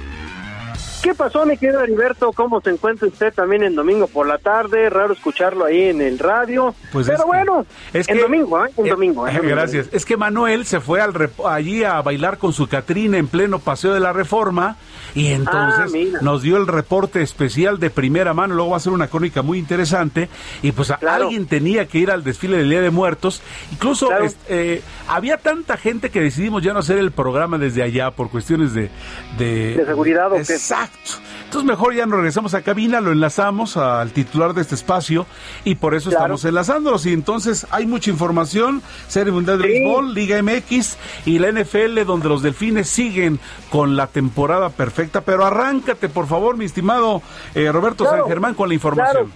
¿Qué pasó, mi querido Heriberto? ¿Cómo se encuentra usted también en domingo por la tarde? Raro escucharlo ahí en el radio. Pues Pero bueno, es en domingo, ¿eh? En domingo. ¿eh? Gracias. Es que Manuel se fue al allí a bailar con su Catrina en pleno paseo de la Reforma y entonces ah, nos dio el reporte especial de primera mano. Luego va a ser una crónica muy interesante. Y pues alguien tenía que ir al desfile del Día de Muertos. Incluso eh, había tanta gente que decidimos ya no hacer el programa desde allá por cuestiones de... De, seguridad o Exacto. Entonces mejor ya nos regresamos a cabina, lo enlazamos al titular de este espacio y por eso estamos enlazándolos. Y entonces hay mucha información, Serie Mundial de Béisbol, Liga MX y la NFL, donde los delfines siguen con la temporada perfecta. Pero arráncate, por favor, mi estimado eh, Roberto San Germán, con la información.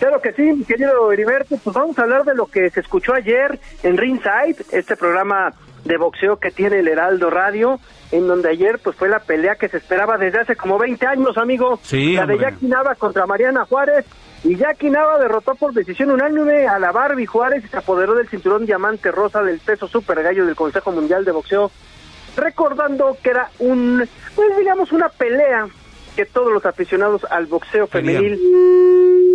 Claro. que sí, mi querido Heriberto, pues vamos a hablar de lo que se escuchó ayer en Ringside, este programa de boxeo que tiene el Heraldo Radio, en donde ayer pues fue la pelea que se esperaba desde hace como 20 años, amigo. Sí, la de Jackie Nava contra Mariana Juárez. Y Jackie Nava derrotó por decisión unánime a la Barbie Juárez y se apoderó del cinturón diamante rosa del peso super gallo del Consejo Mundial de Boxeo, recordando que era un, pues digamos, una pelea que todos los aficionados al boxeo femenil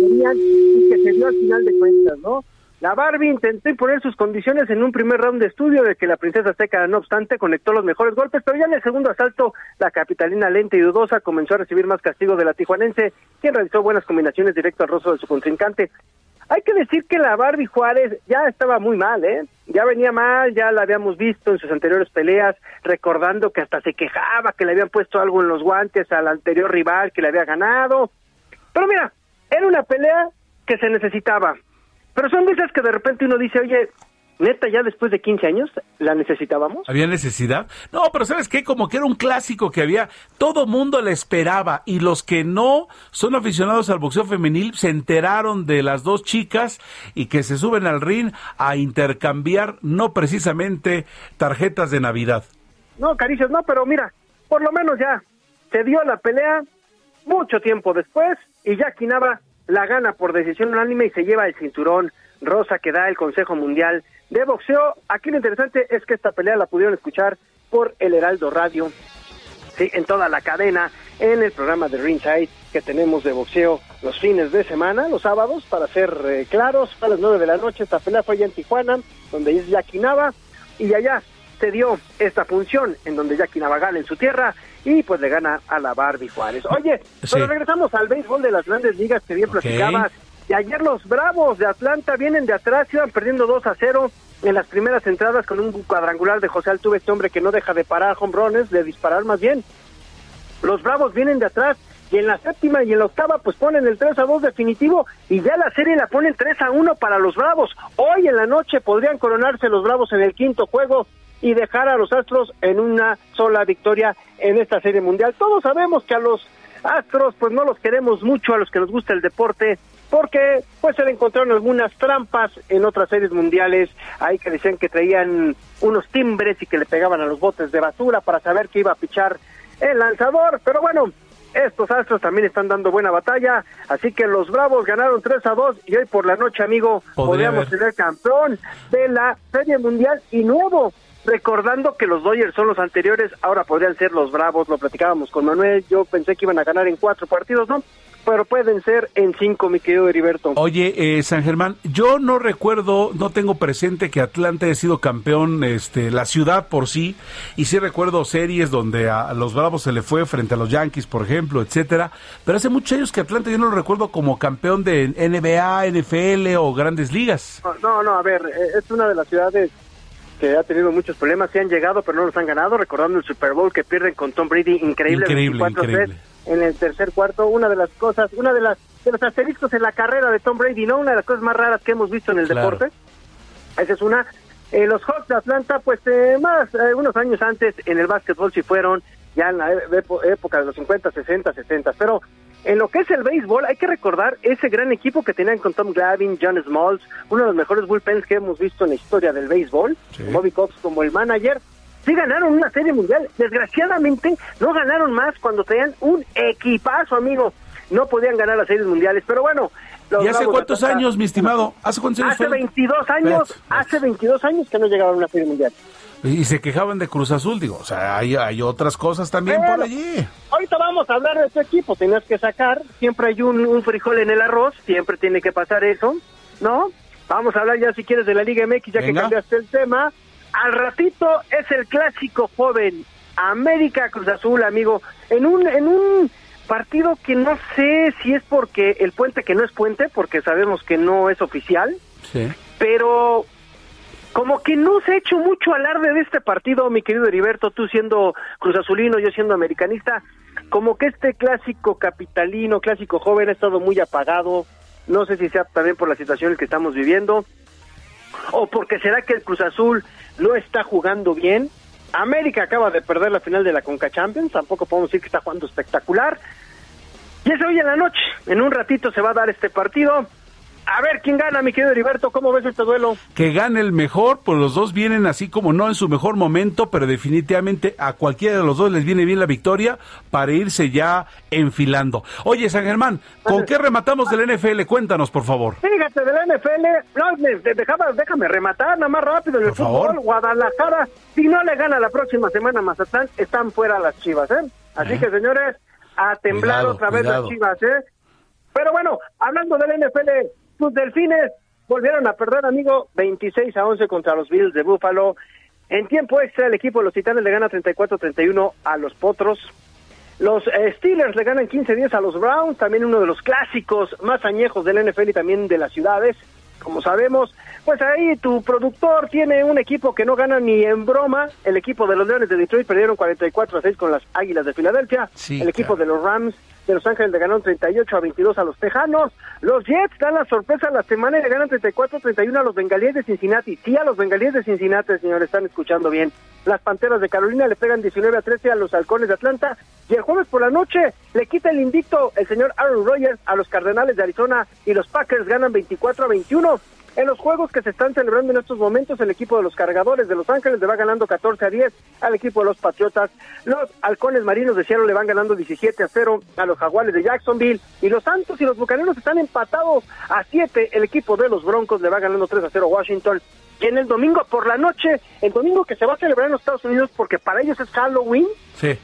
tenían y que se dio al final de cuentas, ¿no? La Barbie intentó imponer sus condiciones en un primer round de estudio de que la princesa Azteca, no obstante, conectó los mejores golpes, pero ya en el segundo asalto, la capitalina lenta y dudosa comenzó a recibir más castigo de la tijuanense, quien realizó buenas combinaciones directo al rostro de su contrincante. Hay que decir que la Barbie Juárez ya estaba muy mal, ¿eh? Ya venía mal, ya la habíamos visto en sus anteriores peleas, recordando que hasta se quejaba que le habían puesto algo en los guantes al anterior rival que le había ganado. Pero mira, era una pelea que se necesitaba pero son de esas que de repente uno dice, oye, neta, ya después de 15 años, ¿la necesitábamos? ¿Había necesidad? No, pero ¿sabes qué? Como que era un clásico que había, todo mundo le esperaba y los que no son aficionados al boxeo femenil se enteraron de las dos chicas y que se suben al ring a intercambiar no precisamente tarjetas de Navidad. No, caricias, no, pero mira, por lo menos ya se dio la pelea mucho tiempo después y ya Nava la gana por decisión unánime y se lleva el cinturón rosa que da el Consejo Mundial de Boxeo. Aquí lo interesante es que esta pelea la pudieron escuchar por el Heraldo Radio, sí, en toda la cadena, en el programa de Ringside que tenemos de boxeo los fines de semana, los sábados, para ser eh, claros, a las nueve de la noche. Esta pelea fue allá en Tijuana, donde es Jackie Nava, y allá se dio esta función en donde Jackie Nava gana en su tierra y pues le gana a la Barbie Juárez. Oye, pero regresamos al béisbol de las grandes ligas que bien platicabas. Y ayer los Bravos de Atlanta vienen de atrás, iban perdiendo 2 a 0 en las primeras entradas con un cuadrangular de José Altuve, este hombre que no deja de parar hombrones, de disparar más bien. Los Bravos vienen de atrás y en la séptima y en la octava pues ponen el 3 a 2 definitivo y ya la serie la ponen 3 a 1 para los Bravos. Hoy en la noche podrían coronarse los Bravos en el quinto juego y dejar a los Astros en una sola victoria en esta serie mundial. Todos sabemos que a los Astros pues no los queremos mucho, a los que nos gusta el deporte, porque pues se le encontraron algunas trampas en otras series mundiales, ahí que decían que traían unos timbres y que le pegaban a los botes de basura para saber que iba a pichar el lanzador, pero bueno, estos astros también están dando buena batalla, así que los Bravos ganaron 3 a 2 y hoy por la noche, amigo, podríamos tener campeón de la Serie Mundial y nuevo. Recordando que los Dodgers son los anteriores, ahora podrían ser los Bravos, lo platicábamos con Manuel, yo pensé que iban a ganar en cuatro partidos, ¿no? pero pueden ser en cinco, mi querido Heriberto. Oye, eh, San Germán, yo no recuerdo, no tengo presente que Atlanta haya sido campeón, este, la ciudad por sí, y sí recuerdo series donde a los Bravos se le fue frente a los Yankees, por ejemplo, etcétera, pero hace muchos años que Atlanta yo no lo recuerdo como campeón de NBA, NFL o grandes ligas. No, no, a ver, eh, es una de las ciudades que ha tenido muchos problemas, se han llegado pero no los han ganado, recordando el Super Bowl que pierden con Tom Brady, increíble, increíble, increíble en el tercer cuarto. Una de las cosas, una de las de los asteriscos en la carrera de Tom Brady, ¿no? Una de las cosas más raras que hemos visto en el deporte. Esa es una. Eh, los Hawks de Atlanta, pues eh, más, eh, unos años antes en el básquetbol sí fueron, ya en la época de los 50, 60, 60, pero en lo que es el béisbol, hay que recordar ese gran equipo que tenían con Tom Glavine, John Smalls, uno de los mejores bullpens que hemos visto en la historia del béisbol, Bobby Cox como el manager, sí ganaron una serie mundial. Desgraciadamente, no ganaron más cuando tenían un equipazo, amigo. No podían ganar las series mundiales, pero bueno. ¿Y hace cuántos años, mi estimado? ¿Hace cuántos años? Hace 22 años, hace 22 años que no llegaban a una serie mundial. Y se quejaban de Cruz Azul, digo, o sea, hay, hay otras cosas también por allí. Ahorita vamos a hablar de este equipo, tenías que sacar, siempre hay un, frijol en el arroz, siempre tiene que pasar eso, ¿no? Vamos a hablar ya si quieres de la Liga MX, ya que cambiaste el tema. Al ratito es el clásico joven América Cruz Azul, amigo, en un en un partido que no sé si es porque el puente que no es puente, porque sabemos que no es oficial, sí. pero como que no se ha hecho mucho alarde de este partido, mi querido Heriberto, tú siendo Cruz Azulino, yo siendo americanista, como que este clásico capitalino, clásico joven ha estado muy apagado, no sé si sea también por la situación que estamos viviendo, o porque será que el Cruz Azul no está jugando bien. América acaba de perder la final de la Conca Champions, tampoco podemos decir que está jugando espectacular. Y es hoy en la noche, en un ratito se va a dar este partido. A ver quién gana, mi querido Heriberto. ¿Cómo ves este duelo? Que gane el mejor, pues los dos vienen así como no en su mejor momento, pero definitivamente a cualquiera de los dos les viene bien la victoria para irse ya enfilando. Oye, San Germán, ¿con qué rematamos del NFL? Cuéntanos, por favor. Fíjate, del NFL, no, déjame rematar nada más rápido en el fútbol. Guadalajara, si no le gana la próxima semana Mazatlán, están fuera las chivas, ¿eh? Así eh. que, señores, a temblar otra vez las chivas, ¿eh? Pero bueno, hablando del NFL, sus delfines volvieron a perder, amigo, 26 a 11 contra los Bills de Buffalo. En tiempo extra, el equipo de los Titanes le gana 34-31 a los Potros. Los eh, Steelers le ganan 15-10 a los Browns, también uno de los clásicos más añejos del NFL y también de las ciudades. Como sabemos, pues ahí tu productor tiene un equipo que no gana ni en broma. El equipo de los Leones de Detroit perdieron 44 a 6 con las Águilas de Filadelfia. el equipo de los Rams de Los Ángeles le ganaron 38 a 22 a los Tejanos. Los Jets dan la sorpresa la semana y le ganan 34 a 31 a los Bengalíes de Cincinnati. Sí, a los Bengalíes de Cincinnati, señores, están escuchando bien. Las Panteras de Carolina le pegan 19 a 13 a los Halcones de Atlanta. Y el jueves por la noche le quita el invicto el señor Aaron Rodgers a los Cardenales de Arizona y los Packers ganan 24 a 21. En los juegos que se están celebrando en estos momentos, el equipo de los cargadores de Los Ángeles le va ganando 14 a 10 al equipo de los Patriotas. Los halcones marinos de Seattle le van ganando 17 a 0 a los jaguares de Jacksonville. Y los Santos y los bucaneros están empatados a 7. El equipo de los Broncos le va ganando 3 a 0 a Washington. Y en el domingo por la noche, el domingo que se va a celebrar en los Estados Unidos porque para ellos es Halloween. Sí.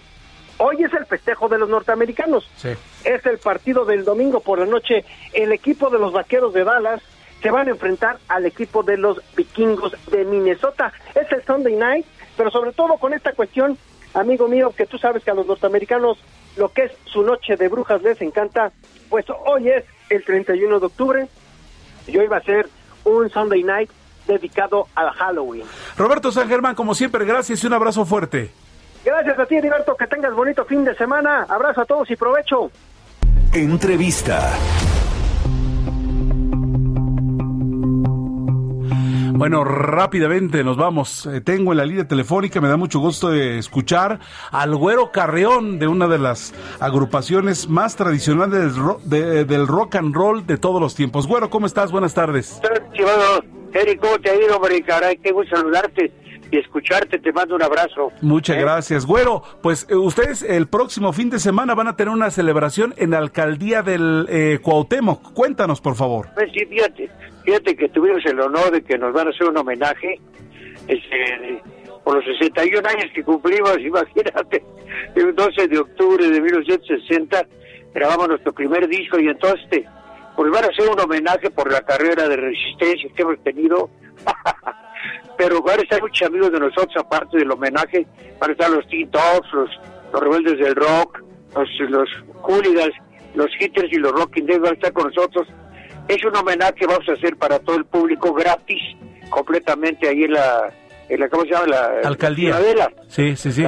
Hoy es el festejo de los norteamericanos. Sí. Es el partido del domingo por la noche. El equipo de los vaqueros de Dallas se van a enfrentar al equipo de los vikingos de Minnesota. Es el Sunday night, pero sobre todo con esta cuestión, amigo mío, que tú sabes que a los norteamericanos lo que es su noche de brujas les encanta, pues hoy es el 31 de octubre y hoy va a ser un Sunday night dedicado al Halloween. Roberto San Germán, como siempre, gracias y un abrazo fuerte. Gracias a ti, Heriberto, que tengas bonito fin de semana. Abrazo a todos y provecho. Entrevista. Bueno, rápidamente nos vamos. Eh, tengo en la línea telefónica, me da mucho gusto de escuchar al Güero Carreón de una de las agrupaciones más tradicionales del, del rock and roll de todos los tiempos. Güero, ¿cómo estás? Buenas tardes. Eric, ¿cómo te ha ido, hombre? Caray, qué gusto saludarte y escucharte. Te mando un abrazo. Muchas ¿Eh? gracias. Güero, pues eh, ustedes el próximo fin de semana van a tener una celebración en la alcaldía del eh, Cuauhtémoc. Cuéntanos, por favor. Pues sí, fíjate, fíjate que tuvimos el honor de que nos van a hacer un homenaje este, por los 61 años que cumplimos, imagínate, el 12 de octubre de 1960 grabamos nuestro primer disco y entonces pues van a hacer un homenaje por la carrera de resistencia que hemos tenido. Pero van a estar muchos amigos de nosotros, aparte del homenaje, van a estar los Teen Tops, los, los rebeldes del rock, los, los hooligans, los hitters y los rocking dead van a estar con nosotros. Es un homenaje que vamos a hacer para todo el público gratis, completamente ahí en la, en la, ¿cómo se llama? La alcaldía. Ciudadela. Sí, sí, sí.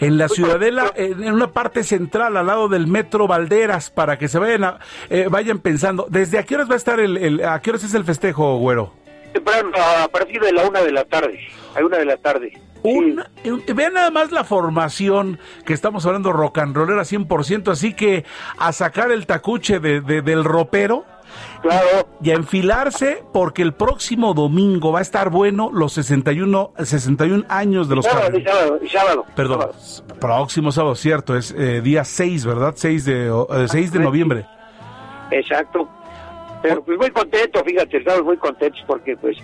En la pues, Ciudadela, pues, en una parte central, al lado del Metro Valderas, para que se vayan a, eh, vayan pensando. ¿Desde a qué horas va a estar el, el, a qué horas es el festejo, güero? A partir de la una de la tarde, a una de la tarde. vean nada más la formación que estamos hablando rock and rollera 100%, así que a sacar el tacuche de, del ropero Claro. Y a enfilarse porque el próximo domingo va a estar bueno los 61, 61 años de los sábado, sábado, sábado, Perdón, próximo sábado, cierto, es eh, día 6, ¿verdad? 6 de, 6 de noviembre. Exacto. Pero pues muy contento, fíjate, estamos muy contentos porque pues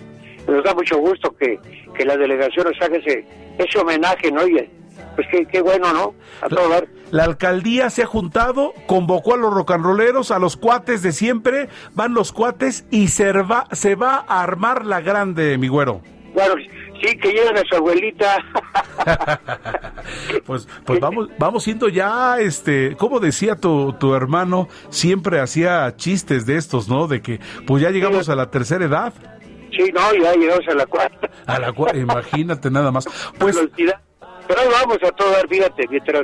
nos da mucho gusto que, que la delegación nos haga ese, ese homenaje, ¿no? Y, pues qué, qué bueno, ¿no? A todo dar. La alcaldía se ha juntado, convocó a los rocanroleros, a los cuates de siempre, van los cuates y se va, se va a armar la grande, mi güero. Claro, sí, que lleven a su abuelita. pues pues vamos vamos siendo ya, este, como decía tu, tu hermano, siempre hacía chistes de estos, ¿no? De que pues ya llegamos a la tercera edad. Sí, no, ya llegamos a la cuarta. A la cuarta, imagínate nada más. Pues... Pero ahí vamos a todo dar, fíjate, mientras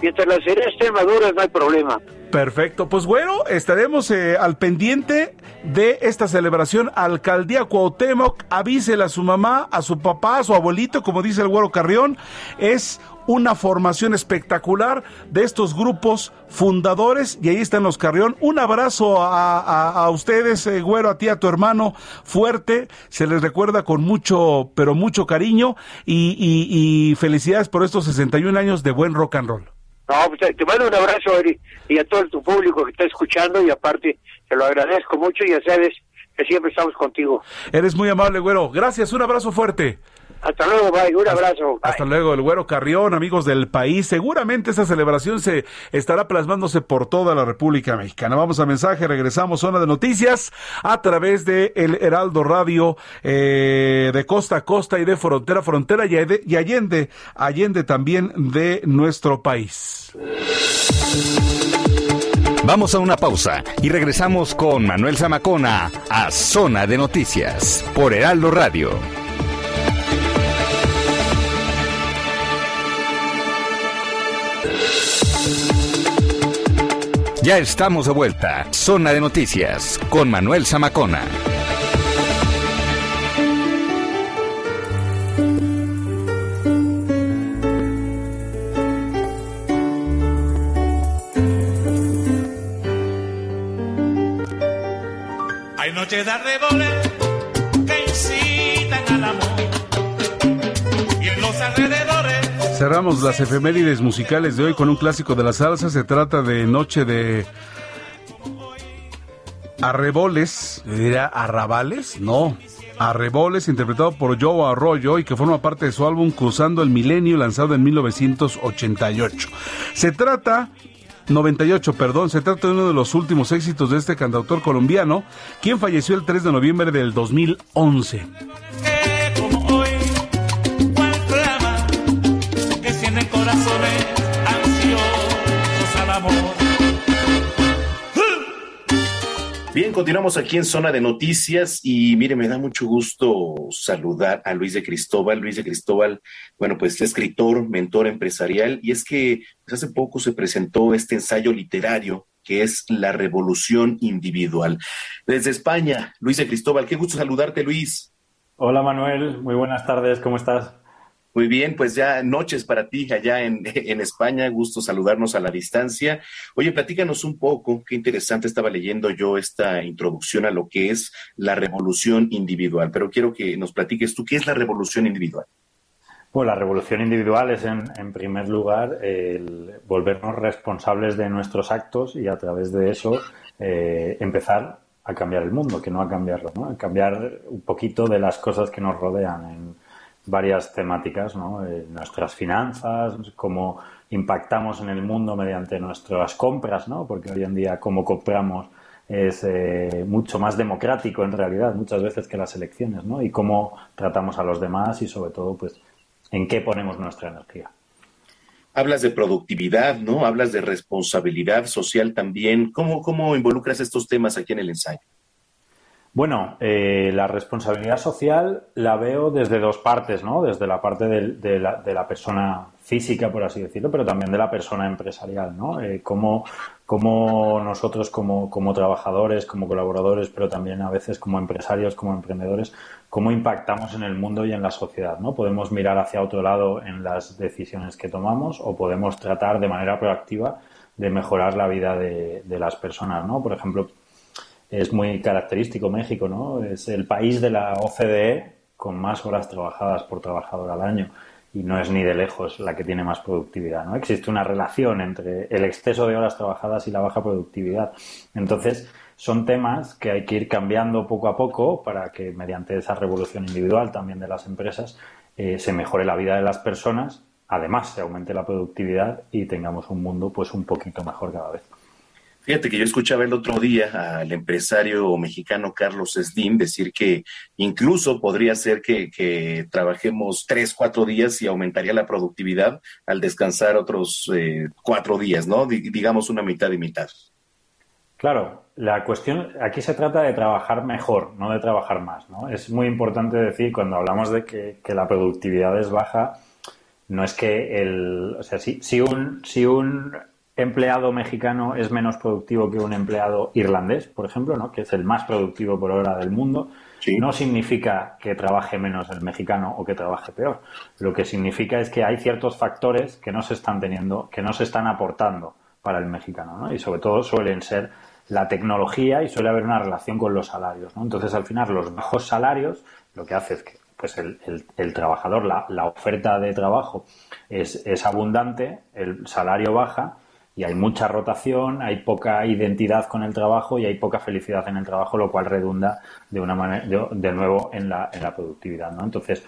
Mientras las cereas estén maduras no hay problema. Perfecto, pues bueno, estaremos eh, al pendiente de esta celebración Alcaldía Cuauhtémoc. Avísele a su mamá, a su papá, a su abuelito, como dice el güero Carrión. Es una formación espectacular de estos grupos fundadores y ahí están los Carrión. Un abrazo a, ustedes, eh, güero, a ti, a tu hermano, fuerte. Se les recuerda con mucho, pero mucho cariño y, y felicidades por estos 61 años de buen rock and roll. No, pues te mando un abrazo, Eri, y a todo tu público que está escuchando, y aparte, te lo agradezco mucho, y ya sabes que siempre estamos contigo. Eres muy amable, güero. Gracias, un abrazo fuerte. Hasta luego, bye. Un abrazo. Hasta luego, el Güero Carrión, amigos del país. Seguramente esa celebración se estará plasmándose por toda la República Mexicana. Vamos a mensaje, regresamos zona de noticias a través de el Heraldo Radio eh, de costa a costa y de frontera a frontera y, y allende, allende también de nuestro país. Vamos a una pausa y regresamos con Manuel Zamacona a Zona de Noticias por Heraldo Radio. Ya estamos de vuelta. Zona de Noticias con Manuel Zamacona. Hay noches de arreboles que incitan al amor y en los alrededores Cerramos las efemérides musicales de hoy con un clásico de la salsa. Se trata de Noche de Arreboles. ¿Dirá Arrabales? No. Arreboles, interpretado por Joe Arroyo y que forma parte de su álbum Cruzando el Milenio, lanzado en 1988. Se trata 98, perdón, se trata de uno de los últimos éxitos de este cantautor colombiano, quien falleció el 3 de noviembre del 2011. Bien, continuamos aquí en Zona de Noticias y mire, me da mucho gusto saludar a Luis de Cristóbal. Luis de Cristóbal, bueno, pues escritor, mentor empresarial y es que pues, hace poco se presentó este ensayo literario que es La Revolución Individual. Desde España, Luis de Cristóbal, qué gusto saludarte, Luis. Hola Manuel, muy buenas tardes, ¿cómo estás? Muy bien, pues ya noches para ti allá en, en, España, gusto saludarnos a la distancia. Oye, platícanos un poco, qué interesante estaba leyendo yo esta introducción a lo que es la revolución individual, pero quiero que nos platiques tú, ¿qué es la revolución individual? Bueno, la revolución individual es, en, en primer lugar, el volvernos responsables de nuestros actos y a través de eso eh, empezar a cambiar el mundo, que no a cambiarlo, ¿no? A cambiar un poquito de las cosas que nos rodean en varias temáticas, ¿no? Eh, nuestras finanzas, cómo impactamos en el mundo mediante nuestras compras, ¿no? Porque hoy en día cómo compramos es eh, mucho más democrático en realidad muchas veces que las elecciones, ¿no? Y cómo tratamos a los demás y sobre todo, pues, en qué ponemos nuestra energía. Hablas de productividad, ¿no? Hablas de responsabilidad social también. ¿Cómo, cómo involucras estos temas aquí en el ensayo? Bueno, eh, la responsabilidad social la veo desde dos partes, ¿no? Desde la parte de, la, persona física, por así decirlo, pero también de la persona empresarial, ¿no? Eh, cómo, nosotros como, como, trabajadores, como colaboradores, pero también a veces como empresarios, como emprendedores, cómo impactamos en el mundo y en la sociedad, ¿no? Podemos mirar hacia otro lado en las decisiones que tomamos o podemos tratar de manera proactiva de mejorar la vida de, de las personas, ¿no? Por ejemplo, es muy característico México, ¿no? Es el país de la OCDE con más horas trabajadas por trabajador al año y no es ni de lejos la que tiene más productividad, ¿no? Existe una relación entre el exceso de horas trabajadas y la baja productividad. Entonces, son temas que hay que ir cambiando poco a poco para que mediante esa revolución individual también de las empresas eh, se mejore la vida de las personas, además se aumente la productividad y tengamos un mundo pues un poquito mejor cada vez. Fíjate que yo escuchaba el otro día al empresario mexicano Carlos Slim decir que incluso podría ser que, que, trabajemos tres, cuatro días y aumentaría la productividad al descansar otros eh, cuatro días, ¿no? Digamos una mitad y mitad. Claro, la cuestión aquí se trata de trabajar mejor, no de trabajar más, ¿no? Es muy importante decir cuando hablamos de que, que la productividad es baja, no es que el, o sea, si, si un, si un empleado mexicano es menos productivo que un empleado irlandés, por ejemplo, ¿no? que es el más productivo por hora del mundo, sí. no significa que trabaje menos el mexicano o que trabaje peor. Lo que significa es que hay ciertos factores que no se están teniendo, que no se están aportando para el mexicano, ¿no? Y sobre todo suelen ser la tecnología y suele haber una relación con los salarios, ¿no? Entonces, al final, los bajos salarios lo que hace es que pues el, el, el trabajador, la, la, oferta de trabajo es, es abundante, el salario baja, y hay mucha rotación, hay poca identidad con el trabajo y hay poca felicidad en el trabajo, lo cual redunda de una manera, de, de nuevo en la, en la productividad, ¿no? Entonces,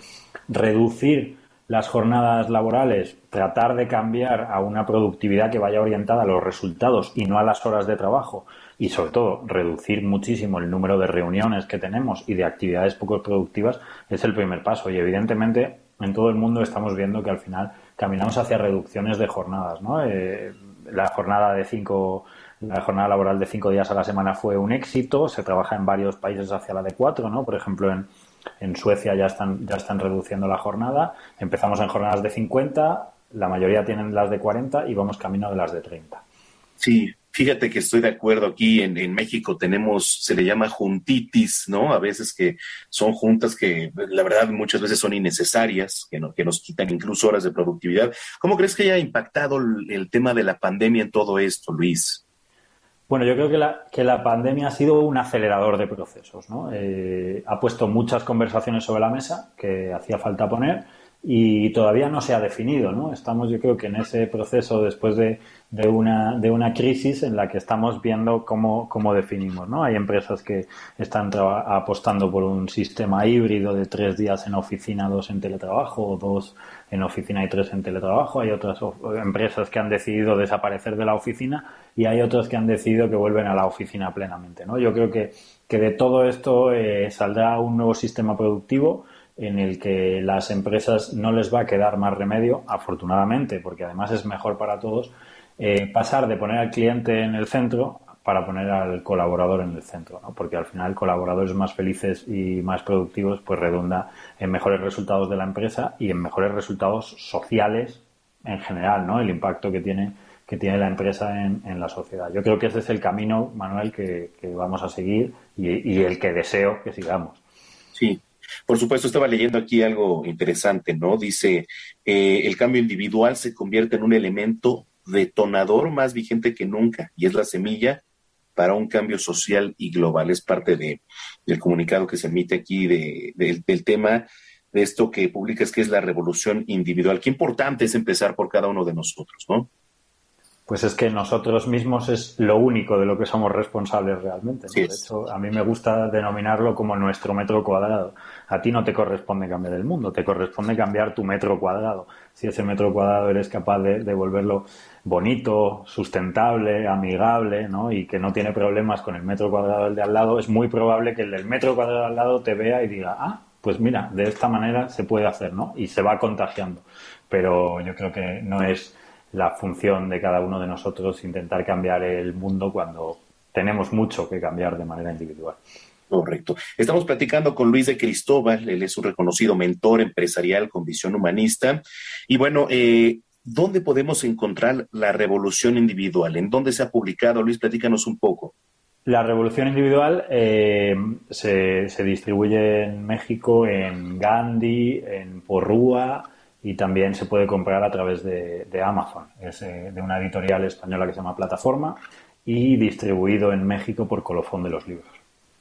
reducir las jornadas laborales, tratar de cambiar a una productividad que vaya orientada a los resultados y no a las horas de trabajo y sobre todo reducir muchísimo el número de reuniones que tenemos y de actividades poco productivas es el primer paso y evidentemente en todo el mundo estamos viendo que al final caminamos hacia reducciones de jornadas, ¿no? Eh, la jornada de cinco la jornada laboral de cinco días a la semana fue un éxito. Se trabaja en varios países hacia la de cuatro no por ejemplo en, en Suecia ya están ya están reduciendo la jornada. Empezamos en jornadas de 50 la mayoría tienen las de 40 y vamos camino de las de 30 sí Fíjate que estoy de acuerdo aquí en, México tenemos, se le llama juntitis, ¿no? A veces que son juntas que la verdad muchas veces son innecesarias, que, no, que nos quitan incluso horas de productividad. ¿Cómo crees que haya impactado el, el tema de la pandemia en todo esto, Luis? Bueno, yo creo que la, que la pandemia ha sido un acelerador de procesos, ¿no? Eh, ha puesto muchas conversaciones sobre la mesa que hacía falta poner y todavía no se ha definido, ¿no? Estamos, yo creo que en ese proceso después de, de, una, de una crisis en la que estamos viendo cómo, cómo definimos, ¿no? Hay empresas que están apostando por un sistema híbrido de tres días en oficina, dos en teletrabajo, o dos en oficina y tres en teletrabajo. Hay otras empresas que han decidido desaparecer de la oficina y hay otras que han decidido que vuelven a la oficina plenamente, ¿no? Yo creo que, que de todo esto eh, saldrá un nuevo sistema productivo en el que las empresas no les va a quedar más remedio, afortunadamente, porque además es mejor para todos, eh, pasar de poner al cliente en el centro para poner al colaborador en el centro, ¿no? porque al final colaboradores más felices y más productivos pues redunda en mejores resultados de la empresa y en mejores resultados sociales en general, ¿no? el impacto que tiene que tiene la empresa en, la sociedad. Yo creo que ese es el camino, Manuel, que, que vamos a seguir y, y el que deseo que sigamos. Sí, Por supuesto, estaba leyendo aquí algo interesante, ¿no? Dice, eh, el cambio individual se convierte en un elemento detonador más vigente que nunca y es la semilla para un cambio social y global. Es parte de, del comunicado que se emite aquí de, del tema de esto que publicas, que es la revolución individual. Qué importante es empezar por cada uno de nosotros, ¿no? Pues es que nosotros mismos es lo único de lo que somos responsables realmente. De hecho, a mí me gusta denominarlo como nuestro metro cuadrado. A ti no te corresponde cambiar el mundo, te corresponde cambiar tu metro cuadrado. Si ese metro cuadrado eres capaz de, volverlo bonito, sustentable, amigable, ¿no? Y que no tiene problemas con el metro cuadrado del de al lado, es muy probable que el del metro cuadrado al lado te vea y diga, ah, pues mira, de esta manera se puede hacer, ¿no? Y se va contagiando. Pero yo creo que no es la función de cada uno de nosotros intentar cambiar el mundo cuando tenemos mucho que cambiar de manera individual. Correcto. Estamos platicando con Luis de Cristóbal, él es un reconocido mentor empresarial con visión humanista. Y bueno, eh, ¿dónde podemos encontrar la revolución individual? ¿En dónde se ha publicado? Luis, platícanos un poco. La revolución individual eh, se, se, distribuye en México, en Gandhi, en Porrúa, y también se puede comprar a través de, Amazon. Es eh, de una editorial española que se llama Plataforma y distribuido en México por Colofón de los Libros.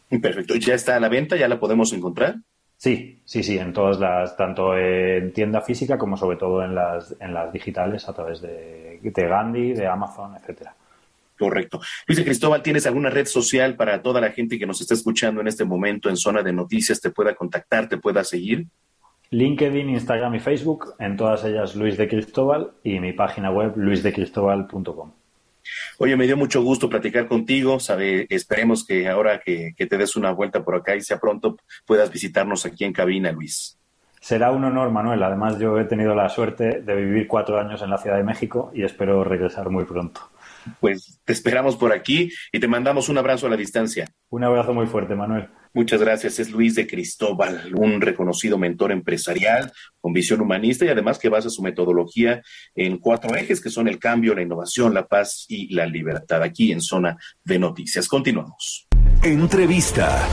Perfecto. ¿Ya está a la venta? ¿Ya la podemos encontrar? Sí, sí, sí, en todas las, tanto en tienda física como sobre todo en las, en las digitales a través de, de Gandhi, de Amazon, etcétera. Correcto. Luis Cristóbal, ¿tienes alguna red social para toda la gente que nos está escuchando en este momento en zona de noticias te pueda contactar, te pueda seguir? LinkedIn, Instagram y Facebook, en todas ellas Luis de Cristóbal y mi página web luisdecristobal.com. Oye, me dio mucho gusto platicar contigo. Sabe, esperemos que ahora que, te des una vuelta por acá y sea pronto puedas visitarnos aquí en cabina, Luis. Será un honor, Manuel. Además, yo he tenido la suerte de vivir cuatro años en la Ciudad de México y espero regresar muy pronto. Pues te esperamos por aquí y te mandamos un abrazo a la distancia. Un abrazo muy fuerte, Manuel. Muchas gracias. Es Luis de Cristóbal, un reconocido mentor empresarial con visión humanista y además que basa su metodología en cuatro ejes que son el cambio, la innovación, la paz y la libertad. Aquí en Zona de Noticias. Continuamos. Entrevista.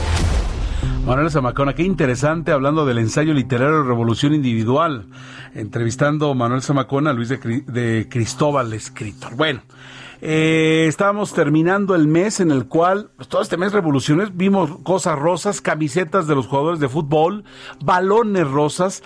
Manuel Zamacona, qué interesante hablando del ensayo literario Revolución Individual, entrevistando Manuel Zamacona a Luis de, de Cristóbal, escritor. Bueno, eh, estábamos terminando el mes en el cual, pues, todo este mes revoluciones, vimos cosas rosas, camisetas de los jugadores de fútbol, balones rosas.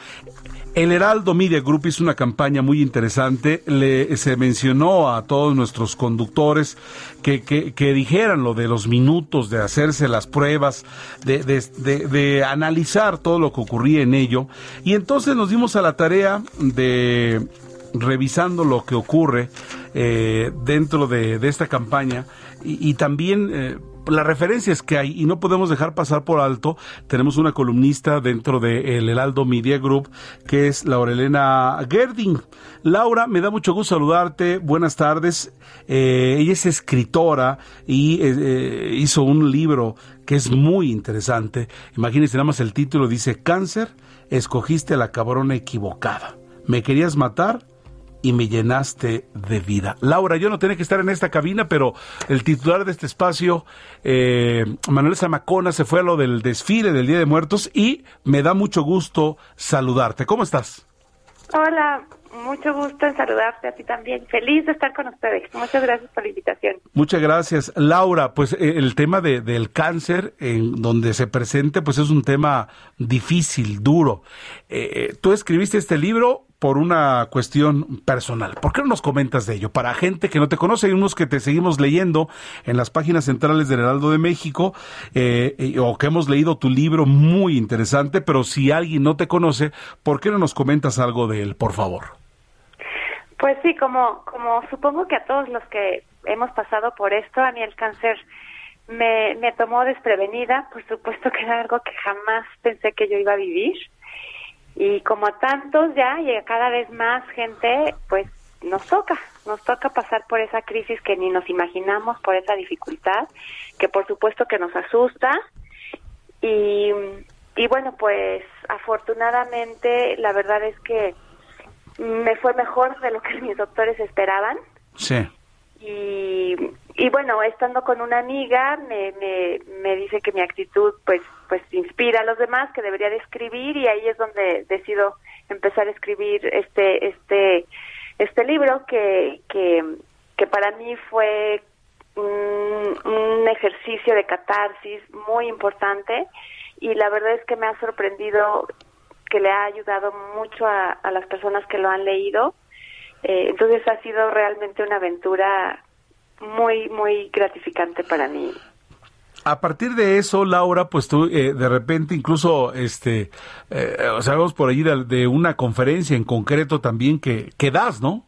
El Heraldo Media Group hizo una campaña muy interesante. Le, se mencionó a todos nuestros conductores que, que, dijeran lo de los minutos, de hacerse las pruebas, de, de, de, analizar todo lo que ocurría en ello. Y entonces nos dimos a la tarea de revisando lo que ocurre eh, dentro de, esta campaña y, también eh, las referencias que hay y no podemos dejar pasar por alto. Tenemos una columnista dentro de el Heraldo Media Group que es Laurelena Gerding. Laura, me da mucho gusto saludarte. Buenas tardes. Eh, ella es escritora y hizo un libro que es muy interesante. Imagínense nada más el título dice Cáncer, escogiste a la cabrona equivocada. ¿Me querías matar? Y me llenaste de vida. Laura, yo no tenía que estar en esta cabina, pero el titular de este espacio, eh, Manuel Zamacona, se fue a lo del desfile del Día de Muertos y me da mucho gusto saludarte. ¿Cómo estás? Hola, mucho gusto en saludarte a ti también. Feliz de estar con ustedes. Muchas gracias por la invitación. Muchas gracias. Laura, pues eh, el tema de, del cáncer en donde se presente, pues es un tema difícil, duro. Eh, tú escribiste este libro por una cuestión personal. ¿Por qué no nos comentas de ello? Para gente que no te conoce, hay unos que te seguimos leyendo en las páginas centrales del Heraldo de México, eh, o que hemos leído tu libro muy interesante, pero si alguien no te conoce, ¿por qué no nos comentas algo de él, por favor? Pues sí, como, como supongo que a todos los que hemos pasado por esto, a mí el cáncer me, me tomó desprevenida, por supuesto que era algo que jamás pensé que yo iba a vivir y como a tantos ya y a cada vez más gente, pues nos toca, nos toca pasar por esa crisis que ni nos imaginamos, por esa dificultad, que por supuesto que nos asusta. Y, y bueno, pues afortunadamente la verdad es que me fue mejor de lo que mis doctores esperaban. Sí. Y, y bueno, estando con una amiga, me, me, me dice que mi actitud pues, pues inspira a los demás, que debería de escribir y ahí es donde decido empezar a escribir este, este, este libro que, que, que para mí fue un, ejercicio de catarsis muy importante y la verdad es que me ha sorprendido que le ha ayudado mucho a, a las personas que lo han leído. Eh, entonces ha sido realmente una aventura muy, muy gratificante para mí. A partir de eso, Laura, pues tú eh, de repente incluso, este, eh, sabemos por allí de, de, una conferencia en concreto también que, que das, ¿no?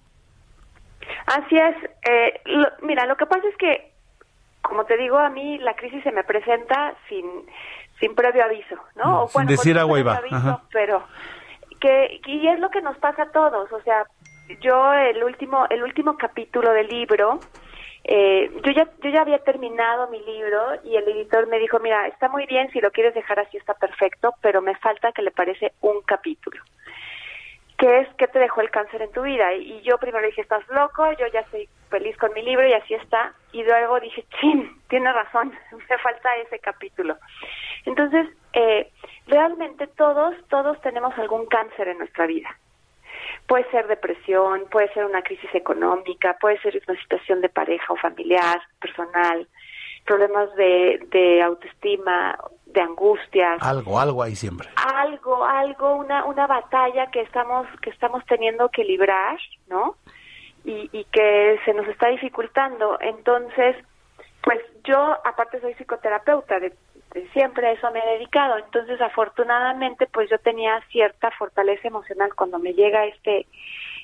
Así es. Eh, lo, mira, lo que pasa es que, como te digo, a mí la crisis se me presenta sin, sin previo aviso, ¿no? Mm, O, sin decir agua y va. aviso, Ajá. pero que y es lo que nos pasa a todos, o sea, yo el último el último capítulo del libro eh, yo ya yo ya había terminado mi libro y el editor me dijo mira está muy bien si lo quieres dejar así está perfecto pero me falta que le parece un capítulo que es qué te dejó el cáncer en tu vida y yo primero dije estás loco yo ya estoy feliz con mi libro y así está y luego dije chin tiene razón me falta ese capítulo entonces eh, realmente todos todos tenemos algún cáncer en nuestra vida Puede ser depresión, puede ser una crisis económica, puede ser una situación de pareja o familiar, personal, problemas de, de autoestima, de angustias. Algo, algo ahí siempre. Algo, algo, una, una batalla que estamos, que estamos teniendo que librar, ¿no? Y, y que se nos está dificultando. Entonces, pues yo, aparte soy psicoterapeuta, de, de siempre a eso me he dedicado. Entonces, afortunadamente, pues yo tenía cierta fortaleza emocional cuando me llega este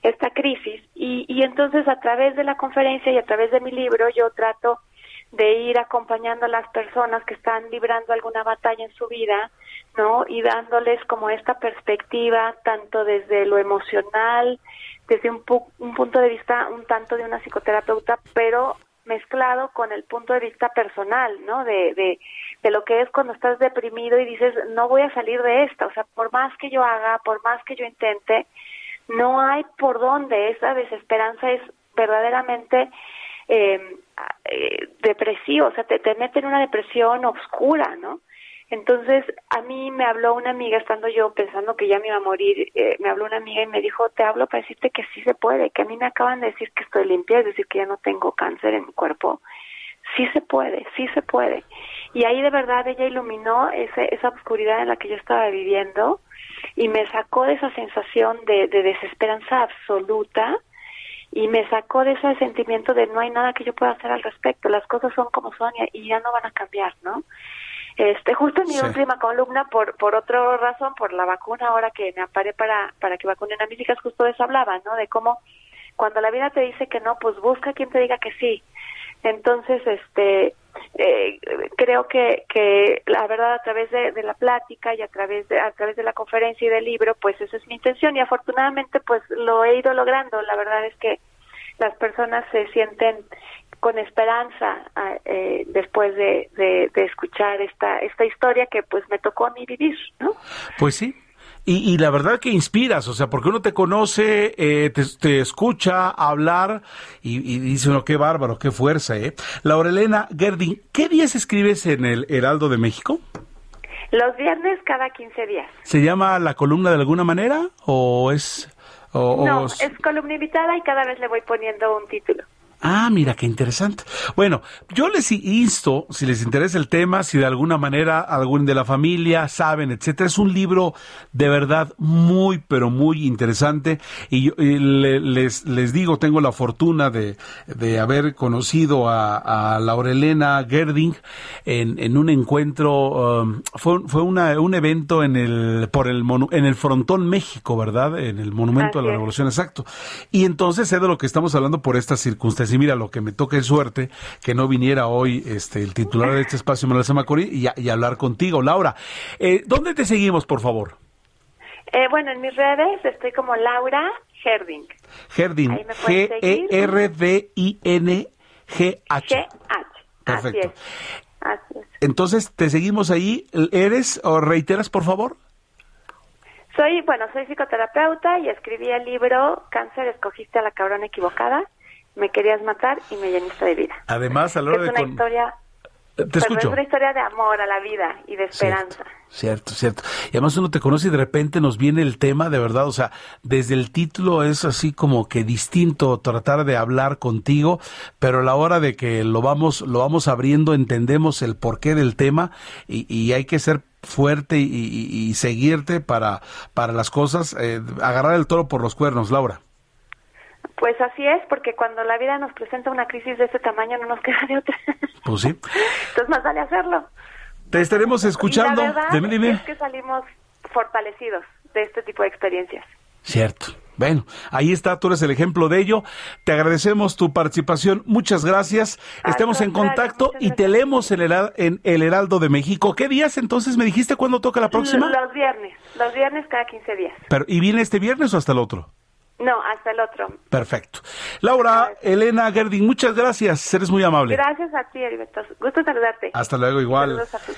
esta crisis y, y entonces a través de la conferencia y a través de mi libro yo trato de ir acompañando a las personas que están librando alguna batalla en su vida, ¿no? Y dándoles como esta perspectiva tanto desde lo emocional, desde un, pu un punto de vista un tanto de una psicoterapeuta, pero mezclado con el punto de vista personal, ¿no? De, de, de lo que es cuando estás deprimido y dices, no voy a salir de esta, o sea, por más que yo haga, por más que yo intente, no hay por dónde, esa desesperanza es verdaderamente eh, eh, depresivo, o sea, te, te mete en una depresión oscura, ¿no? Entonces, a mí me habló una amiga, estando yo pensando que ya me iba a morir, eh, me habló una amiga y me dijo, te hablo para decirte que sí se puede, que a mí me acaban de decir que estoy limpia, es decir, que ya no tengo cáncer en mi cuerpo. Sí se puede, sí se puede. Y ahí de verdad ella iluminó ese, esa oscuridad en la que yo estaba viviendo y me sacó de esa sensación de, de desesperanza absoluta y me sacó de ese sentimiento de no hay nada que yo pueda hacer al respecto, las cosas son como son y, ya no van a cambiar, ¿no? Este, justo en mi Sí. última columna, por, por otra razón, por la vacuna, ahora que me aparé para, para que vacunen a mis hijas, justo de eso hablaba, ¿no? De cómo cuando la vida te dice que no, pues busca quien te diga que sí. Entonces, este, eh, creo que, que la verdad a través de, la plática y a través de, a través de la conferencia y del libro, pues esa es mi intención y afortunadamente pues lo he ido logrando. La verdad es que las personas se sienten con esperanza ah, eh, después de, de, de escuchar esta esta historia que pues me tocó a mí vivir, ¿no? Pues sí. Y, y la verdad que inspiras, o sea, porque uno te conoce, eh, te, te escucha hablar y, y dice uno, qué bárbaro, qué fuerza, ¿eh? Laura Elena Gerding, ¿qué días escribes en el Heraldo de México? Los viernes cada 15 días. ¿Se llama la columna de alguna manera o es... O, no, o- es columna invitada y cada vez le voy poniendo un título. Ah, mira, qué interesante. Bueno, yo les insto, si les interesa el tema, si de alguna manera algún de la familia saben, etcétera, es un libro de verdad muy, pero muy interesante. Y yo y les, les digo, tengo la fortuna de, de haber conocido a, a Laurelena Gerding en, en un encuentro, um, fue, fue una, un evento en el, por el, monu- en el Frontón México, ¿verdad? En el Monumento a la Así es. Revolución, exacto. Y entonces sé de lo que estamos hablando por estas circunstancias. Y mira, lo que me toca es suerte que no viniera hoy este el titular de este espacio, Manuel Zamacori, y, a- y hablar contigo. Laura, eh, ¿dónde te seguimos, por favor? Eh, bueno, en mis redes estoy como Laura Herding. Seguir. G-E-R-D-I-N-G-H. G-H. Perfecto. Así es. Así es. Entonces, ¿te seguimos ahí? ¿Eres o reiteras, por favor? Soy, bueno, soy psicoterapeuta y escribí el libro Cáncer, escogiste a la cabrona equivocada. Me querías matar y me llenaste de vida. Además, a la hora es de... una con- historia, Te perdón, escucho. es una historia de amor a la vida y de esperanza. Cierto, cierto. Y además uno te conoce y de repente nos viene el tema, de verdad, o sea, desde el título es así como que distinto tratar de hablar contigo, pero a la hora de que lo vamos, lo vamos abriendo, entendemos el porqué del tema y, y hay que ser fuerte y, y- y seguirte para, para las cosas, eh, agarrar el toro por los cuernos, Laura. Pues así es, porque cuando la vida nos presenta una crisis de ese tamaño no nos queda de otra. Pues sí. Entonces más vale hacerlo. Te estaremos escuchando. Y la verdad Dime, dime. es que salimos fortalecidos de este tipo de experiencias. Cierto. Bueno, ahí está, tú eres el ejemplo de ello. Te agradecemos tu participación. Muchas gracias. Estemos en contacto y te leemos en el, en el Heraldo de México. ¿Qué días entonces me dijiste cuándo toca la próxima? Los viernes, los viernes cada 15 días. Pero, ¿Y viene este viernes o hasta el otro? No, hasta el otro. Perfecto. Laura, Elena Gerding, muchas gracias. Eres muy amable. Gracias a ti, Heriberto. Gusto saludarte. Hasta luego, igual. Saludos a ti.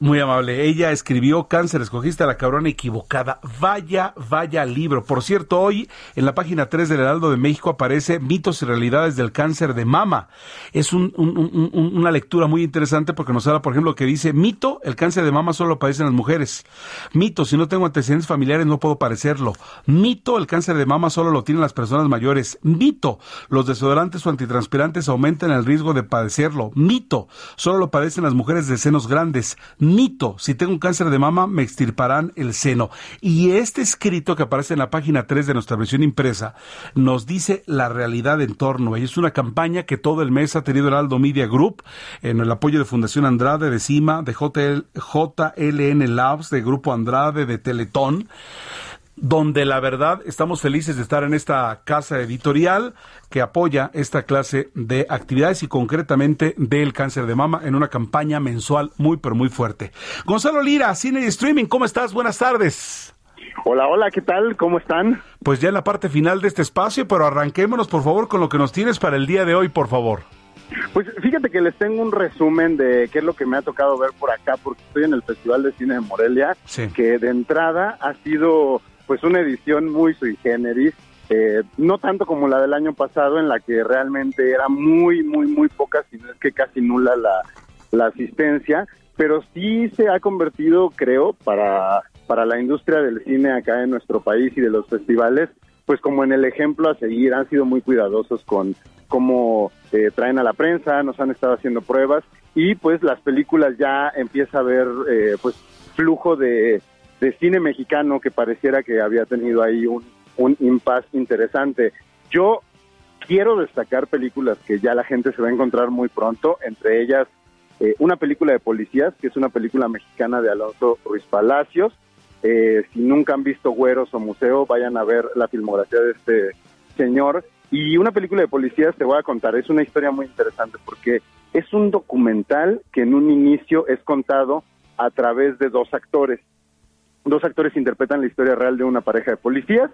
Muy amable. Ella escribió Cáncer, escogiste a la cabrona equivocada. Vaya, vaya libro. Por cierto, hoy en la página 3 del Heraldo de México aparece Mitos y Realidades del Cáncer de Mama. Es un- un- un- un- una lectura muy interesante porque nos habla, por ejemplo, que dice, mito, el cáncer de mama solo lo padecen las mujeres. Mito, si no tengo antecedentes familiares no puedo padecerlo. Mito, el cáncer de mama solo lo tienen las personas mayores. Mito, los desodorantes o antitranspirantes aumentan el riesgo de padecerlo. Mito, solo lo padecen las mujeres de senos grandes. Mito, si tengo un cáncer de mama me extirparán el seno. Y este escrito que aparece en la página 3 de nuestra versión impresa nos dice la realidad en torno. ello. Es una campaña que todo el mes ha tenido el Aldo Media Group en el apoyo de Fundación Andrade, de CIMA, de JL, JLN Labs, de Grupo Andrade, de Teletón donde la verdad estamos felices de estar en esta casa editorial que apoya esta clase de actividades y concretamente del cáncer de mama en una campaña mensual muy pero muy fuerte. Gonzalo Lira, Cine y Streaming, ¿cómo estás? Buenas tardes. Hola, hola, ¿qué tal? ¿Cómo están? Pues ya en la parte final de este espacio, pero arranquémonos por favor con lo que nos tienes para el día de hoy, por favor. Pues fíjate que les tengo un resumen de qué es lo que me ha tocado ver por acá, porque estoy en el Festival de Cine de Morelia, que de entrada ha sido pues una edición muy sui generis, eh, no tanto como la del año pasado, en la que realmente era muy, muy, muy poca, sino es que casi nula la, la asistencia, pero sí se ha convertido, creo, para, para la industria del cine acá en nuestro país y de los festivales, pues como en el ejemplo a seguir, han sido muy cuidadosos con cómo eh, traen a la prensa, nos han estado haciendo pruebas y pues las películas ya empieza a haber eh, pues flujo de, de cine mexicano que pareciera que había tenido ahí un, un impasse interesante. Yo quiero destacar películas que ya la gente se va a encontrar muy pronto, entre ellas eh, una película de policías, que es una película mexicana de Alonso Ruiz Palacios. Eh, si nunca han visto Güeros o Museo, vayan a ver la filmografía de este señor. Y una película de policías, te voy a contar, es una historia muy interesante porque es un documental que en un inicio es contado a través de dos actores. Dos actores interpretan la historia real de una pareja de policías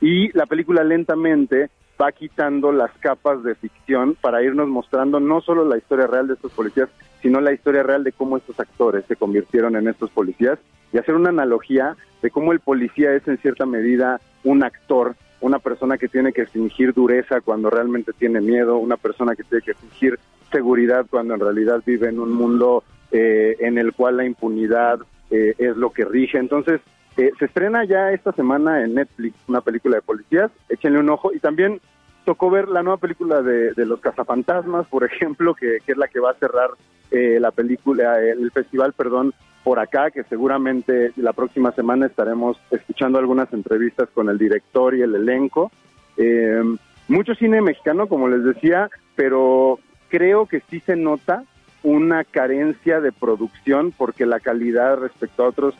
y la película lentamente va quitando las capas de ficción para irnos mostrando no solo la historia real de estos policías, sino la historia real de cómo estos actores se convirtieron en estos policías y hacer una analogía de cómo el policía es en cierta medida un actor, una persona que tiene que fingir dureza cuando realmente tiene miedo, una persona que tiene que fingir seguridad cuando en realidad vive en un mundo eh, en el cual la impunidad eh, es lo que rige. Entonces, eh, se estrena ya esta semana en Netflix una película de policías, échenle un ojo. Y también tocó ver la nueva película de, de Los Cazafantasmas, por ejemplo, que, que es la que va a cerrar eh, la película, el festival, perdón, por acá, que seguramente la próxima semana estaremos escuchando algunas entrevistas con el director y el elenco. Eh, mucho cine mexicano, como les decía, pero creo que sí se nota una carencia de producción porque la calidad respecto a otros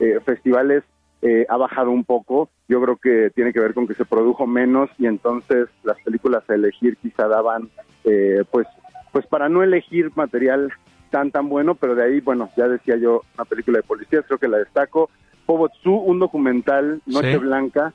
eh, festivales eh, ha bajado un poco. Yo creo que tiene que ver con que se produjo menos y entonces las películas a elegir quizá daban, eh, pues, pues para no elegir material tan tan bueno, pero de ahí, bueno, ya decía yo, una película de policías, creo que la destaco. Pobotsu, un documental, Noche Sí. Blanca,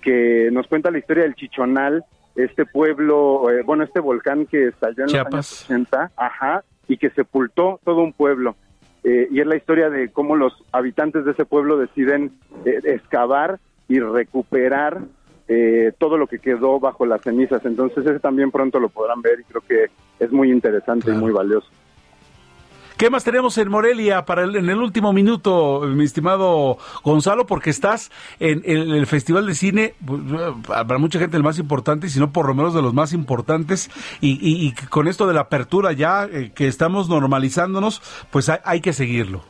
que nos cuenta la historia del Chichonal, este pueblo, eh, bueno, este volcán que estalló en Chiapas. los años 80, ajá, y que sepultó todo un pueblo. Eh, y es la historia de cómo los habitantes de ese pueblo deciden eh, excavar y recuperar eh, todo lo que quedó bajo las cenizas. Entonces ese también pronto lo podrán ver y creo que es muy interesante y muy valioso. ¿Qué más tenemos en Morelia para el, en el último minuto, mi estimado Gonzalo? Porque estás en, el Festival de Cine, para mucha gente el más importante, si no por lo menos de los más importantes, y, con esto de la apertura ya eh, que estamos normalizándonos, pues hay, que seguirlo.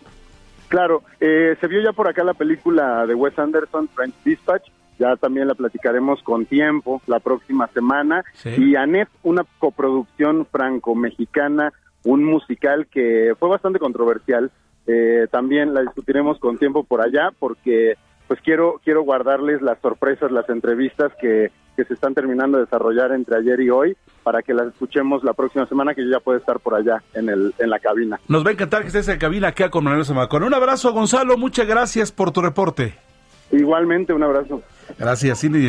Claro, eh, se vio ya por acá la película de Wes Anderson, French Dispatch, ya también la platicaremos con tiempo la próxima semana. Y ANET, una coproducción franco-mexicana un musical que fue bastante controversial. Eh, también la discutiremos con tiempo por allá porque pues quiero quiero guardarles las sorpresas, las entrevistas que, que se están terminando de desarrollar entre ayer y hoy para que las escuchemos la próxima semana que yo ya puedo estar por allá en, el, en la cabina. Nos va a encantar que estés en cabina acá con Manuel Zamacón. Un abrazo Gonzalo, muchas gracias por tu reporte. Igualmente, un abrazo. Gracias, Cindy.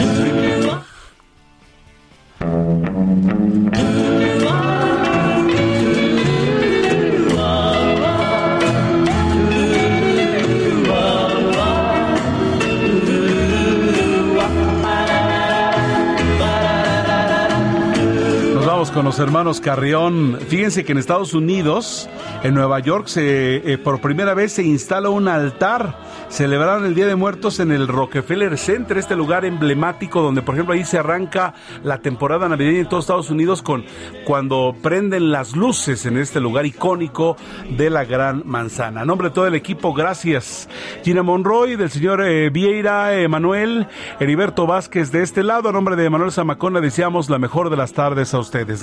Con los hermanos Carrión. Fíjense que en Estados Unidos, en Nueva York, se, eh, por primera vez se instala un altar. Celebraron el Día de Muertos en el Rockefeller Center, este lugar emblemático donde, por ejemplo, ahí se arranca la temporada navideña en todos Estados Unidos con cuando prenden las luces en este lugar icónico de la Gran Manzana. A nombre de todo el equipo, gracias. Gina Monroy, del señor eh, Vieira, Emanuel, Heriberto Vázquez de este lado. A nombre de Manuel Zamacona, deseamos la mejor de las tardes a ustedes.